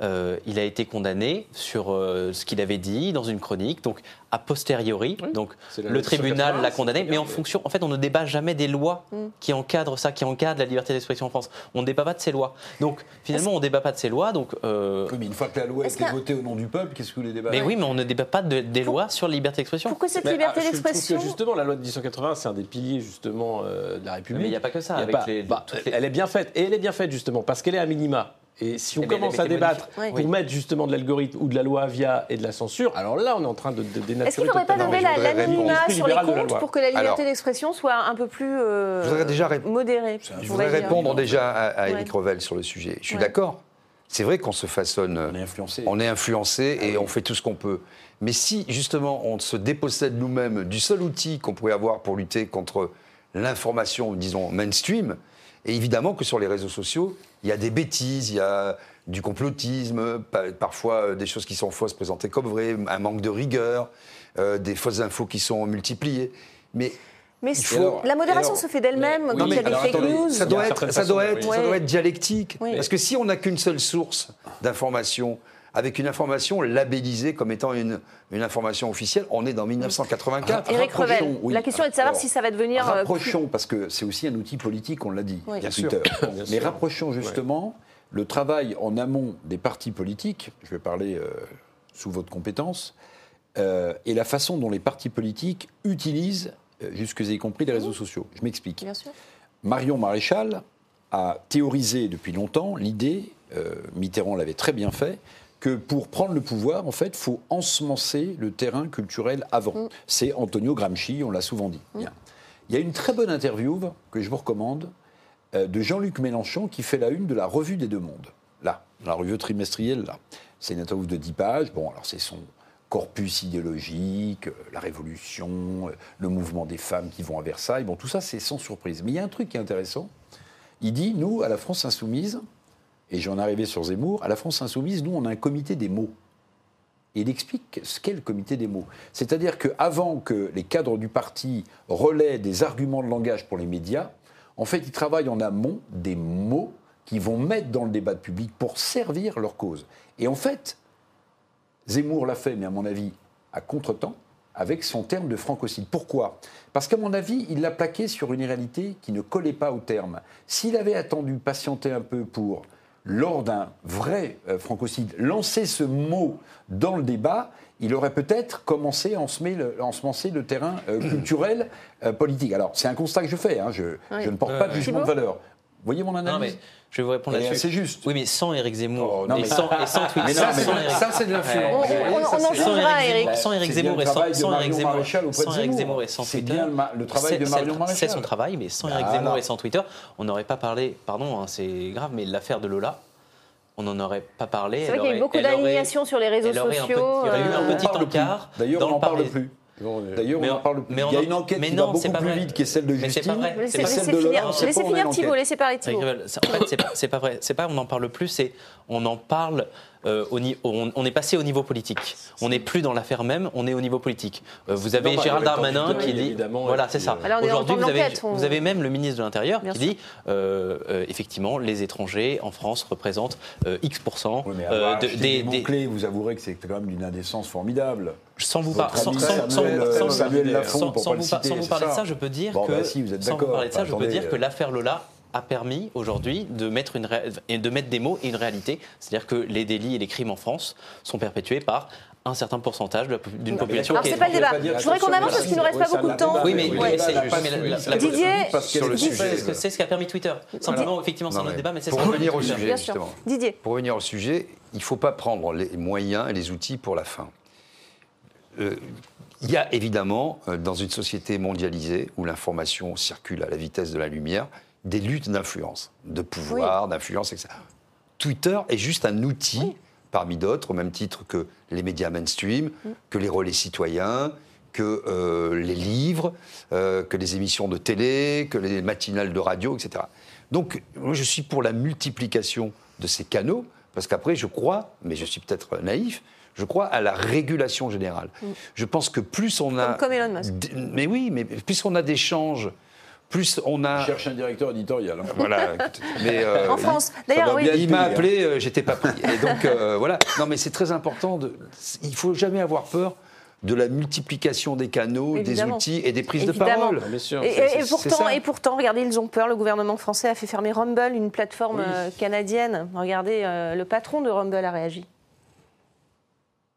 euh, il a été condamné sur euh, ce qu'il avait dit dans une chronique, donc a posteriori. donc le tribunal l'a condamné, mais en fonction, en fait, on ne débat jamais des lois mm. qui encadrent ça, qui encadrent la liberté d'expression en France. On ne débat pas de ces lois. Donc finalement, on ne débat pas de ces lois. Donc euh, mais une fois que la loi a été votée au nom du peuple, qu'est-ce que vous voulez débattre Mais oui, mais on ne débat pas des lois sur la liberté d'expression. Pourquoi cette liberté ah, d'expression Justement, la loi de 1880, c'est un des piliers justement de la République. Mais il n'y a pas que ça. Bah, elle est bien faite, et elle est bien faite justement parce qu'elle est à minima. Et si on commence à débattre pour mettre justement de l'algorithme ou de la loi Avia et de la censure, alors là, on est en train de, de dénaturer. Est-ce qu'il ne faudrait pas lever l'anonymat sur les comptes pour que la liberté d'expression soit un peu plus euh, déjà modérée Je voudrais répondre déjà à, Eric Revel sur le sujet. Je suis d'accord. C'est vrai qu'on se façonne. On est influencé. On est influencé et on fait tout ce qu'on peut. Mais si justement on se dépossède nous-mêmes du seul outil qu'on pourrait avoir pour lutter contre l'information, disons, mainstream, et évidemment que sur les réseaux sociaux, il y a des bêtises, il y a du complotisme, parfois euh, des choses qui sont fausses présentées comme vraies, un manque de rigueur, euh, des fausses infos qui sont multipliées. Mais mais la modération se fait d'elle-même quand il y a des fake news. Ça doit être, ça doit être, ça doit être dialectique. Parce que si on n'a qu'une seule source d'information, avec une information labellisée comme étant une, une information officielle, on est dans 1984. Éric Revel, la question est de savoir si ça va devenir. Euh, rapprochons, parce que c'est aussi un outil politique, on l'a dit, bien Twitter. Mais rapprochons justement le travail en amont des partis politiques, je vais parler euh, sous votre compétence, euh, et la façon dont les partis politiques utilisent, jusque y compris les réseaux sociaux. Je m'explique. Marion Maréchal a théorisé depuis longtemps l'idée, Mitterrand l'avait très bien fait, que pour prendre le pouvoir, en fait, faut ensemencer le terrain culturel avant. Mm. C'est Antonio Gramsci, on l'a souvent dit. Mm. Il y a une très bonne interview que je vous recommande euh, de Jean-Luc Mélenchon qui fait la une de la Revue des Deux Mondes. Là, la revue trimestrielle, là. C'est une interview de 10 pages. Bon, alors c'est son corpus idéologique, euh, la révolution, euh, le mouvement des femmes qui vont à Versailles. Bon, tout ça, c'est sans surprise. Mais il y a un truc qui est intéressant. Il dit, nous, à la France insoumise, et j'en arrivais sur Zemmour, à la France insoumise, nous, on a un comité des mots. Et il explique ce qu'est le comité des mots. C'est-à-dire qu'avant que les cadres du parti relaient des arguments de langage pour les médias, en fait, ils travaillent en amont des mots qu'ils vont mettre dans le débat public pour servir leur cause. Et en fait, Zemmour l'a fait, mais à mon avis, à contre-temps, avec son terme de francocide. Pourquoi? Parce qu'à mon avis, il l'a plaqué sur une réalité qui ne collait pas au terme. S'il avait attendu, patienter un peu pour lors d'un vrai euh, francocide, lancer ce mot dans le débat, il aurait peut-être commencé à ensemencer le, le terrain euh, *clears throat* culturel euh, politique. Alors, c'est un constat que je fais, hein, je, ne porte pas de jugement de valeur. Vous voyez mon analyse je vais vous répondre là-dessus. C'est juste. Oui, mais sans Éric Zemmour. Oh, et, sans, et, sans, Twitter. ça, c'est de l'influence. On, en jugera, Éric. Sans Éric Zemmour et sans, Éric Zemmour, sans Éric Zemmour et sans Twitter. C'est bien le travail de Marion Maréchal. C'est son travail, mais sans Éric Zemmour et sans Twitter, on n'aurait pas parlé, pardon, hein, c'est grave, mais l'affaire de Lola, on n'en aurait pas parlé. C'est vrai qu'il y a eu beaucoup d'indignation sur les réseaux sociaux. il y aurait eu un petit encart. D'ailleurs, on n'en parle plus. D'ailleurs, on en parle plus. il y a une enquête qui va beaucoup plus vite, qui est celle de Justine. Laissez, finir, laissez finir Thibault, laissez parler Thibault. En fait, c'est pas vrai. C'est pas on n'en parle plus, c'est on en parle euh, on, est passé au niveau politique. On n'est plus dans l'affaire même, on est au niveau politique. Euh, vous avez Gérald Darmanin qui dit, voilà, c'est ça. Aujourd'hui, vous, avez, même le ministre de l'Intérieur qui dit, euh, effectivement, les étrangers en France représentent X des, des, clés. Vous avouerez que c'est quand même d'une indécence formidable. Sans vous, parler de ça, je peux dire que sans vous parler de ça, je peux dire que l'affaire Lola a permis aujourd'hui de mettre, une de mettre des mots et une réalité. C'est-à-dire que les délits et les crimes en France sont perpétués par un certain pourcentage d'une population. Alors, c'est pas le débat. Je voudrais qu'on avance parce qu'il ne reste pas beaucoup de temps. Oui, mais, c'est Didier. C'est ce qui a permis Twitter. Simplement, effectivement, c'est un autre débat, mais c'est Pour revenir au sujet, justement. Didier. Pour revenir au sujet, il ne faut pas prendre les moyens et les outils pour la fin. Euh, il y a évidemment, euh, dans une société mondialisée où l'information circule à la vitesse de la lumière, des luttes d'influence, de pouvoir, d'influence, etc. Twitter est juste un outil, parmi d'autres, au même titre que les médias mainstream, mm. que les relais citoyens, que euh, les livres, euh, que les émissions de télé, que les matinales de radio, etc. Donc, moi, je suis pour la multiplication de ces canaux, parce qu'après, je crois, mais je suis peut-être naïf, je crois à la régulation générale. Mm. Je pense que plus on a... Comme, Elon Musk. Mais oui, mais plus on a d'échanges plus on a. cherche un directeur éditorial. Hein. Voilà. mais, euh, en France, d'ailleurs, oui. il m'a appelé, euh, j'étais pas pris. Et donc euh, voilà. Non, mais c'est très important. De... Il faut jamais avoir peur de la multiplication des canaux, des outils et des prises de parole. Bien sûr. Et, pourtant, et, pourtant, regardez, ils ont peur. Le gouvernement français a fait fermer Rumble, une plateforme canadienne. Regardez, le patron de Rumble a réagi.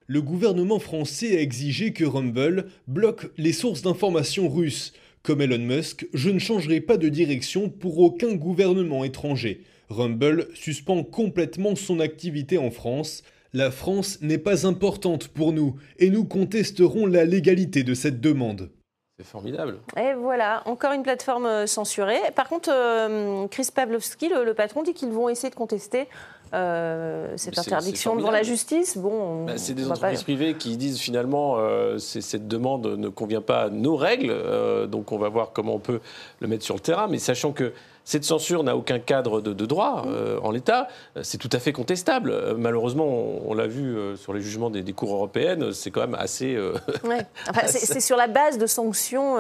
Le gouvernement français a exigé que Rumble bloque les sources d'informations russes. Comme Elon Musk, je ne changerai pas de direction pour aucun gouvernement étranger. Rumble suspend complètement son activité en France. La France n'est pas importante pour nous et nous contesterons la légalité de cette demande. C'est formidable. Et voilà, encore une plateforme euh, censurée. Par contre, euh, Chris Pavlovski, le, patron, dit qu'ils vont essayer de contester euh, cette interdiction devant la justice. Bon, bah, c'est des entreprises privées qui disent finalement euh, cette demande ne convient pas à nos règles, donc on va voir comment on peut le mettre sur le terrain, mais sachant que cette censure n'a aucun cadre de, droit euh, en l'état. C'est tout à fait contestable. Euh, malheureusement, on, l'a vu euh, sur les jugements des, cours européennes, c'est quand même *laughs* assez. c'est sur la base de sanctions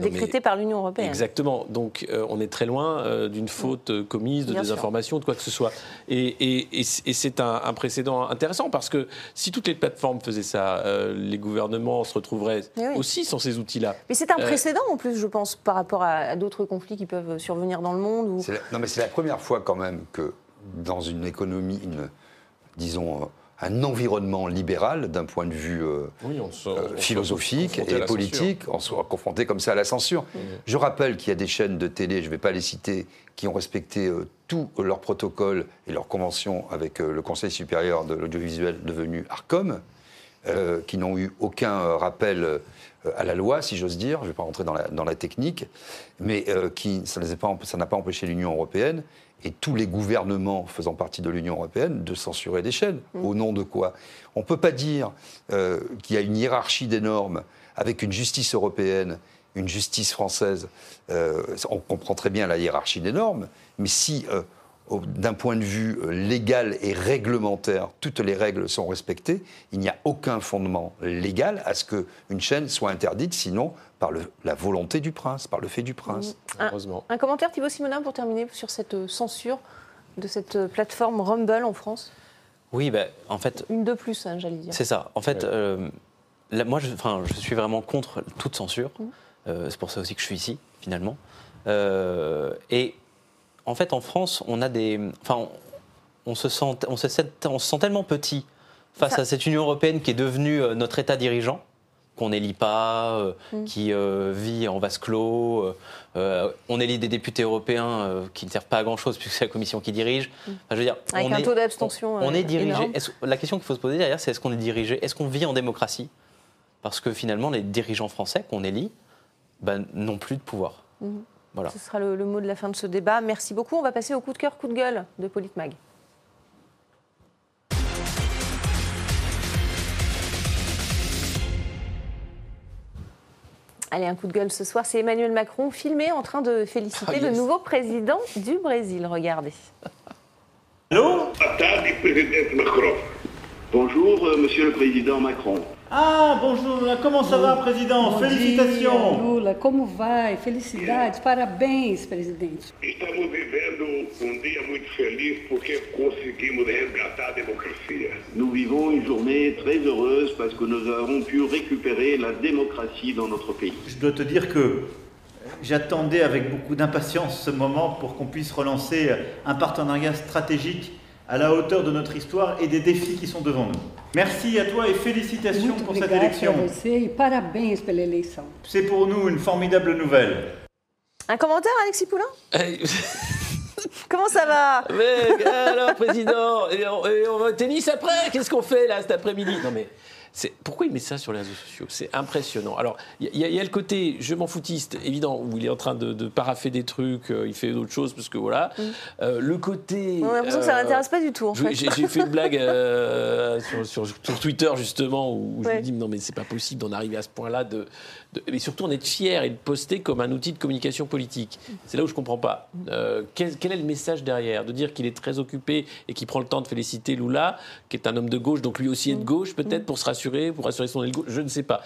décrétées par l'Union européenne. Exactement. Donc, on est très loin d'une faute commise, de désinformation, de quoi que ce soit. Et, c'est un, précédent intéressant parce que si toutes les plateformes faisaient ça, les gouvernements se retrouveraient aussi sans ces outils-là. Mais c'est un précédent en plus, je pense, par rapport à d'autres conflits qui peuvent survenir dans le monde ou... Non, mais c'est la première fois quand même que dans une économie, une, disons, euh, un environnement libéral d'un point de vue euh, euh, philosophique et politique, on soit confronté comme ça à la censure. Je rappelle qu'il y a des chaînes de télé, je ne vais pas les citer, qui ont respecté tous leurs protocoles et leurs conventions avec le Conseil supérieur de l'audiovisuel devenu ARCOM, qui n'ont eu aucun rappel à la loi, si j'ose dire, je ne vais pas rentrer dans la, dans la technique, mais euh, qui, ça n'a pas, pas, empêché l'Union européenne et tous les gouvernements faisant partie de l'Union européenne de censurer des chaînes. Mm. Au nom de quoi? On ne peut pas dire euh, qu'il y a une hiérarchie des normes avec une justice européenne, une justice française. Euh, on comprend très bien la hiérarchie des normes, mais si d'un point de vue euh, légal et réglementaire, toutes les règles sont respectées. Il n'y a aucun fondement légal à ce qu'une chaîne soit interdite, sinon par la volonté du prince, par le fait du prince. Un, un commentaire, Thibaut Simonin, pour terminer sur cette euh, censure de cette euh, plateforme Rumble en France? Oui, ben, en fait. Une de plus, hein, j'allais dire. C'est ça. En fait, moi, je, je, suis vraiment contre toute censure. Mmh. c'est pour ça aussi que je suis ici, finalement. et en fait, en France, on a des. Enfin, on, se, sent, on, se sent, on se sent tellement petit face à cette Union européenne qui est devenue euh, notre État dirigeant, qu'on n'élit pas, euh, mm. qui euh, vit en vase clos. on élit des députés européens qui ne servent pas à grand-chose puisque c'est la Commission qui dirige. Mm. je veux dire, Avec un taux d'abstention. On, est dirigé. la question qu'il faut se poser derrière, c'est est-ce qu'on est dirigé Est-ce qu'on vit en démocratie? Parce que finalement, les dirigeants français qu'on élit ben, n'ont plus de pouvoir. Mm. Ce sera le, mot de la fin de ce débat. Merci beaucoup. On va passer au coup de cœur, coup de gueule de Politmag. Allez, un coup de gueule ce soir, c'est Emmanuel Macron filmé en train de féliciter ah, le nouveau président du Brésil. Regardez. Allô? Bonjour, euh, monsieur le président Macron. Ah, bonjour, comment ça va, président? Bom Felicitations. Dia, Lula, como vai? Felicidades, parabéns, presidente. Estamos vivendo um dia muito feliz porque conseguimos resgatar a démocratie. Nous vivons une journée très heureuse parce que nous avons pu récupérer la démocratie dans notre pays. Je dois te dire que j'attendais avec beaucoup d'impatience ce moment pour qu'on puisse relancer un partenariat stratégique à la hauteur de notre histoire et des défis qui sont devant nous. Merci à toi et félicitations pour cette élection. C'est pour nous une formidable nouvelle. Un commentaire, Alexis Poulain? *laughs* Comment ça va? Mais alors, président, et on, va au tennis après? Qu'est-ce qu'on fait là cet après-midi? Non mais pourquoi il met ça sur les réseaux sociaux? C'est impressionnant. Alors, il y, a le côté je m'en foutiste, évident, où il est en train de, paraffer des trucs, euh, il fait d'autres choses, parce que voilà. Mm. Euh, le côté. On a l'impression que ça l'intéresse pas du tout, en fait. J'ai fait une blague euh, *laughs* sur, Twitter, justement, où je me dis non, mais c'est pas possible d'en arriver à ce point-là de, mais surtout en être fier et de poster comme un outil de communication politique. C'est là où je ne comprends pas. Euh, quel, est le message derrière? De dire qu'il est très occupé et qu'il prend le temps de féliciter Lula, qui est un homme de gauche, donc lui aussi est de gauche, peut-être pour se rassurer, pour rassurer son aile gauche, je ne sais pas.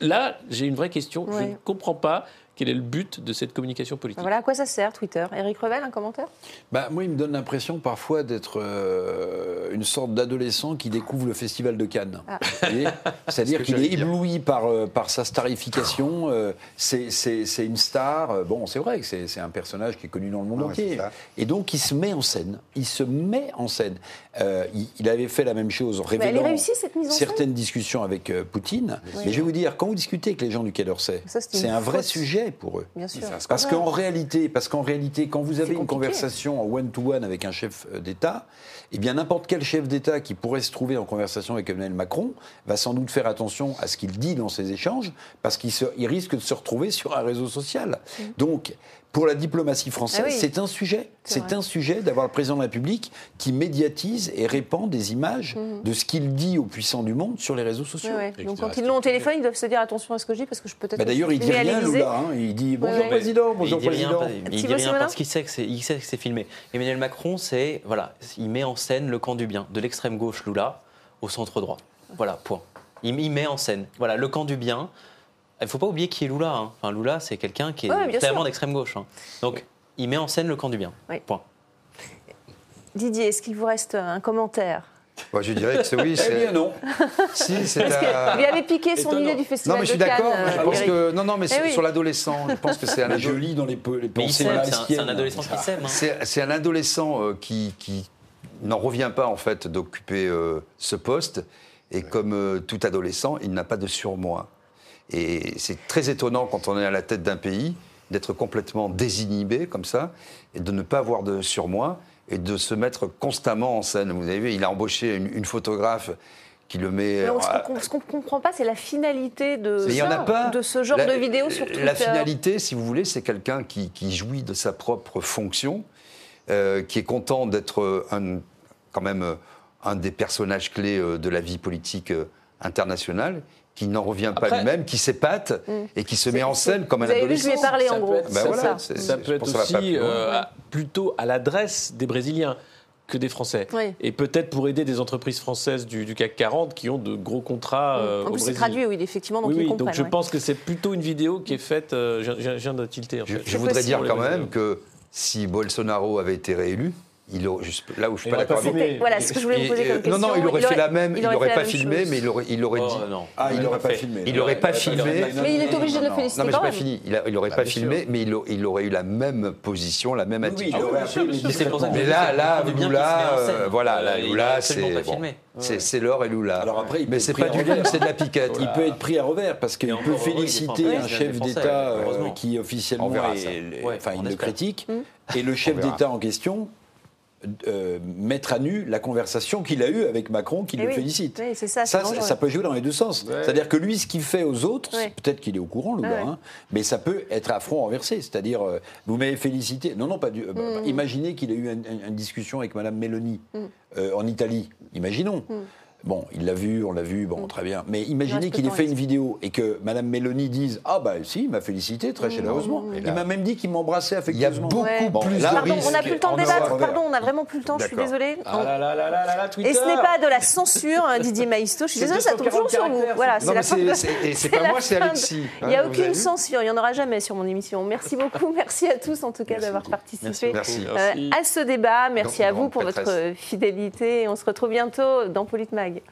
là, j'ai une vraie question. Je ne comprends pas Quel est le but de cette communication politique Voilà, à quoi ça sert Twitter? Éric Revel, un commentaire? Bah, Moi, il me donne l'impression parfois d'être euh, une sorte d'adolescent qui découvre le festival de Cannes. Ah. *laughs* C'est-à-dire qu'il est ébloui par, euh, par sa starification. Euh, c'est une star. Bon, c'est vrai que c'est un personnage qui est connu dans le monde entier. Et donc, il se met en scène. Il se met en scène. il, avait fait la même chose en révélant certaines discussions avec Poutine. Mais je vais vous dire, quand vous discutez avec les gens du Quai d'Orsay, c'est un vrai sujet pour eux. Bien sûr. Parce qu'en réalité, parce qu'en réalité, quand vous avez une conversation en one-to-one avec un chef euh, d'État, eh bien n'importe quel chef d'État qui pourrait se trouver en conversation avec Emmanuel Macron va sans doute faire attention à ce qu'il dit dans ses échanges, parce qu'il risque de se retrouver sur un réseau social. Donc, pour la diplomatie française, ah c'est un sujet. C'est un sujet d'avoir le président de la République qui médiatise et répand des images mhm. de ce qu'il dit aux puissants du monde sur les réseaux sociaux. Donc quand ils l'ont au téléphone, ils doivent se dire attention à ce que je dis parce que je peux peut-être. Bah D'ailleurs, il dit rien, Lula. Hein. Il dit bonjour président, bonjour il président. Rien, il dit rien parce qu'il sait que c'est filmé. Emmanuel Macron, c'est voilà, il met en scène le camp du bien, de l'extrême gauche Lula au centre droit. Voilà, point. Il, il met en scène, voilà, le camp du bien. Il ne faut pas oublier qui est Lula. Hein. Enfin, Lula, c'est quelqu'un qui est clairement d'extrême gauche. Hein. Donc, il met en scène le camp du bien. Point. Didier, est-ce qu'il vous reste un commentaire? Je dirais que c'est oui. C'est non. si, c'est à... Lui avait piqué son idée du festival. Non, mais je suis d'accord. Je pense que non, non, mais eh sur, l'adolescent, je pense que c'est un. Je lis dans les, les pensées. C'est un, adolescent qui s'aime. Hein. C'est un adolescent euh, qui, qui n'en revient pas en fait d'occuper euh, ce poste. Et comme euh, tout adolescent, il n'a pas de surmoi. Et c'est très étonnant quand on est à la tête d'un pays d'être complètement désinhibé comme ça et de ne pas avoir de surmoi et de se mettre constamment en scène. Vous avez vu, il a embauché une, photographe qui le met. ce qu'on ne comprend pas, c'est la finalité de, ça, de ce genre de vidéo sur Twitter. La finalité, si vous voulez, c'est quelqu'un qui, jouit de sa propre fonction, euh, qui est content d'être quand même un des personnages clés euh, de la vie politique euh, internationale qui n'en revient pas lui-même, qui s'épate mm. et qui se met en scène comme un adolescent. je lui ai parlé en gros. ça. ça peut être aussi euh, plutôt à l'adresse des Brésiliens que des Français. Et peut-être pour aider des entreprises françaises du, CAC 40 qui ont de gros contrats mm. euh, au Brésil. c'est traduit, oui, effectivement, donc oui, ils Donc je pense que c'est plutôt une vidéo qui est faite, euh, je, viens de tilter. En fait. Je, je voudrais dire quand même que si Bolsonaro avait été réélu, il aurait, là où je suis pas d'accord avec Voilà ce que je voulais vous poser comme question. Non, non, il aurait, fait la même, il n'aurait pas filmé, mais il aurait, il aurait oh, dit. Non. Ah, il n'aurait pas filmé. Il n'aurait pas filmé. Mais il est obligé de le féliciter. Non, mais je pas fini. Il n'aurait pas filmé, mais il aurait eu la même position, la même attitude. Mais là, là, Lula, voilà, Lula, c'est. C'est l'or et Lula. Alors après, mais c'est pas du lait, c'est de la piquette. Il peut être pris à revers parce qu'il peut féliciter un chef d'État euh, qui officiellement, enfin, il le critique, et le chef d'État en question euh, mettre à nu la conversation qu'il a eue avec Macron, qui eh le félicite. ça, ça, peut jouer dans les deux sens. C'est-à-dire que lui, ce qu'il fait aux autres, peut-être qu'il est au courant, le gars, hein, mais ça peut être à front renversé. C'est-à-dire, euh, vous m'avez félicité. Non, non, pas du. Euh, bah, mm. imaginez qu'il ait eu une, discussion avec Madame Mélanie mm. en Italie. Imaginons. Mm. Bon, il l'a vu, on l'a vu, bon, mm. très bien. Mais imaginez qu'il ait fait une vidéo et que Madame Mélanie dise Ah, bah si, il m'a félicité très mm. chaleureusement. Il m'a même dit qu'il m'embrassait affectueusement. Il y a beaucoup plus de Pardon, on n'a plus le temps de débattre. Pardon, on n'a vraiment plus le temps, je suis désolée. et ce n'est pas de la censure, hein, Didier Maïsto. Je suis désolée, ça tombe toujours sur vous. Voilà, c'est la fin. C'est *laughs* pas moi, c'est Alexis. Il n'y a aucune censure, il n'y en aura jamais sur mon émission. Merci beaucoup, *laughs* merci à tous en tout cas d'avoir participé euh, à ce débat. Merci à vous pour votre fidélité. On se retrouve bientôt dans Politmag. ja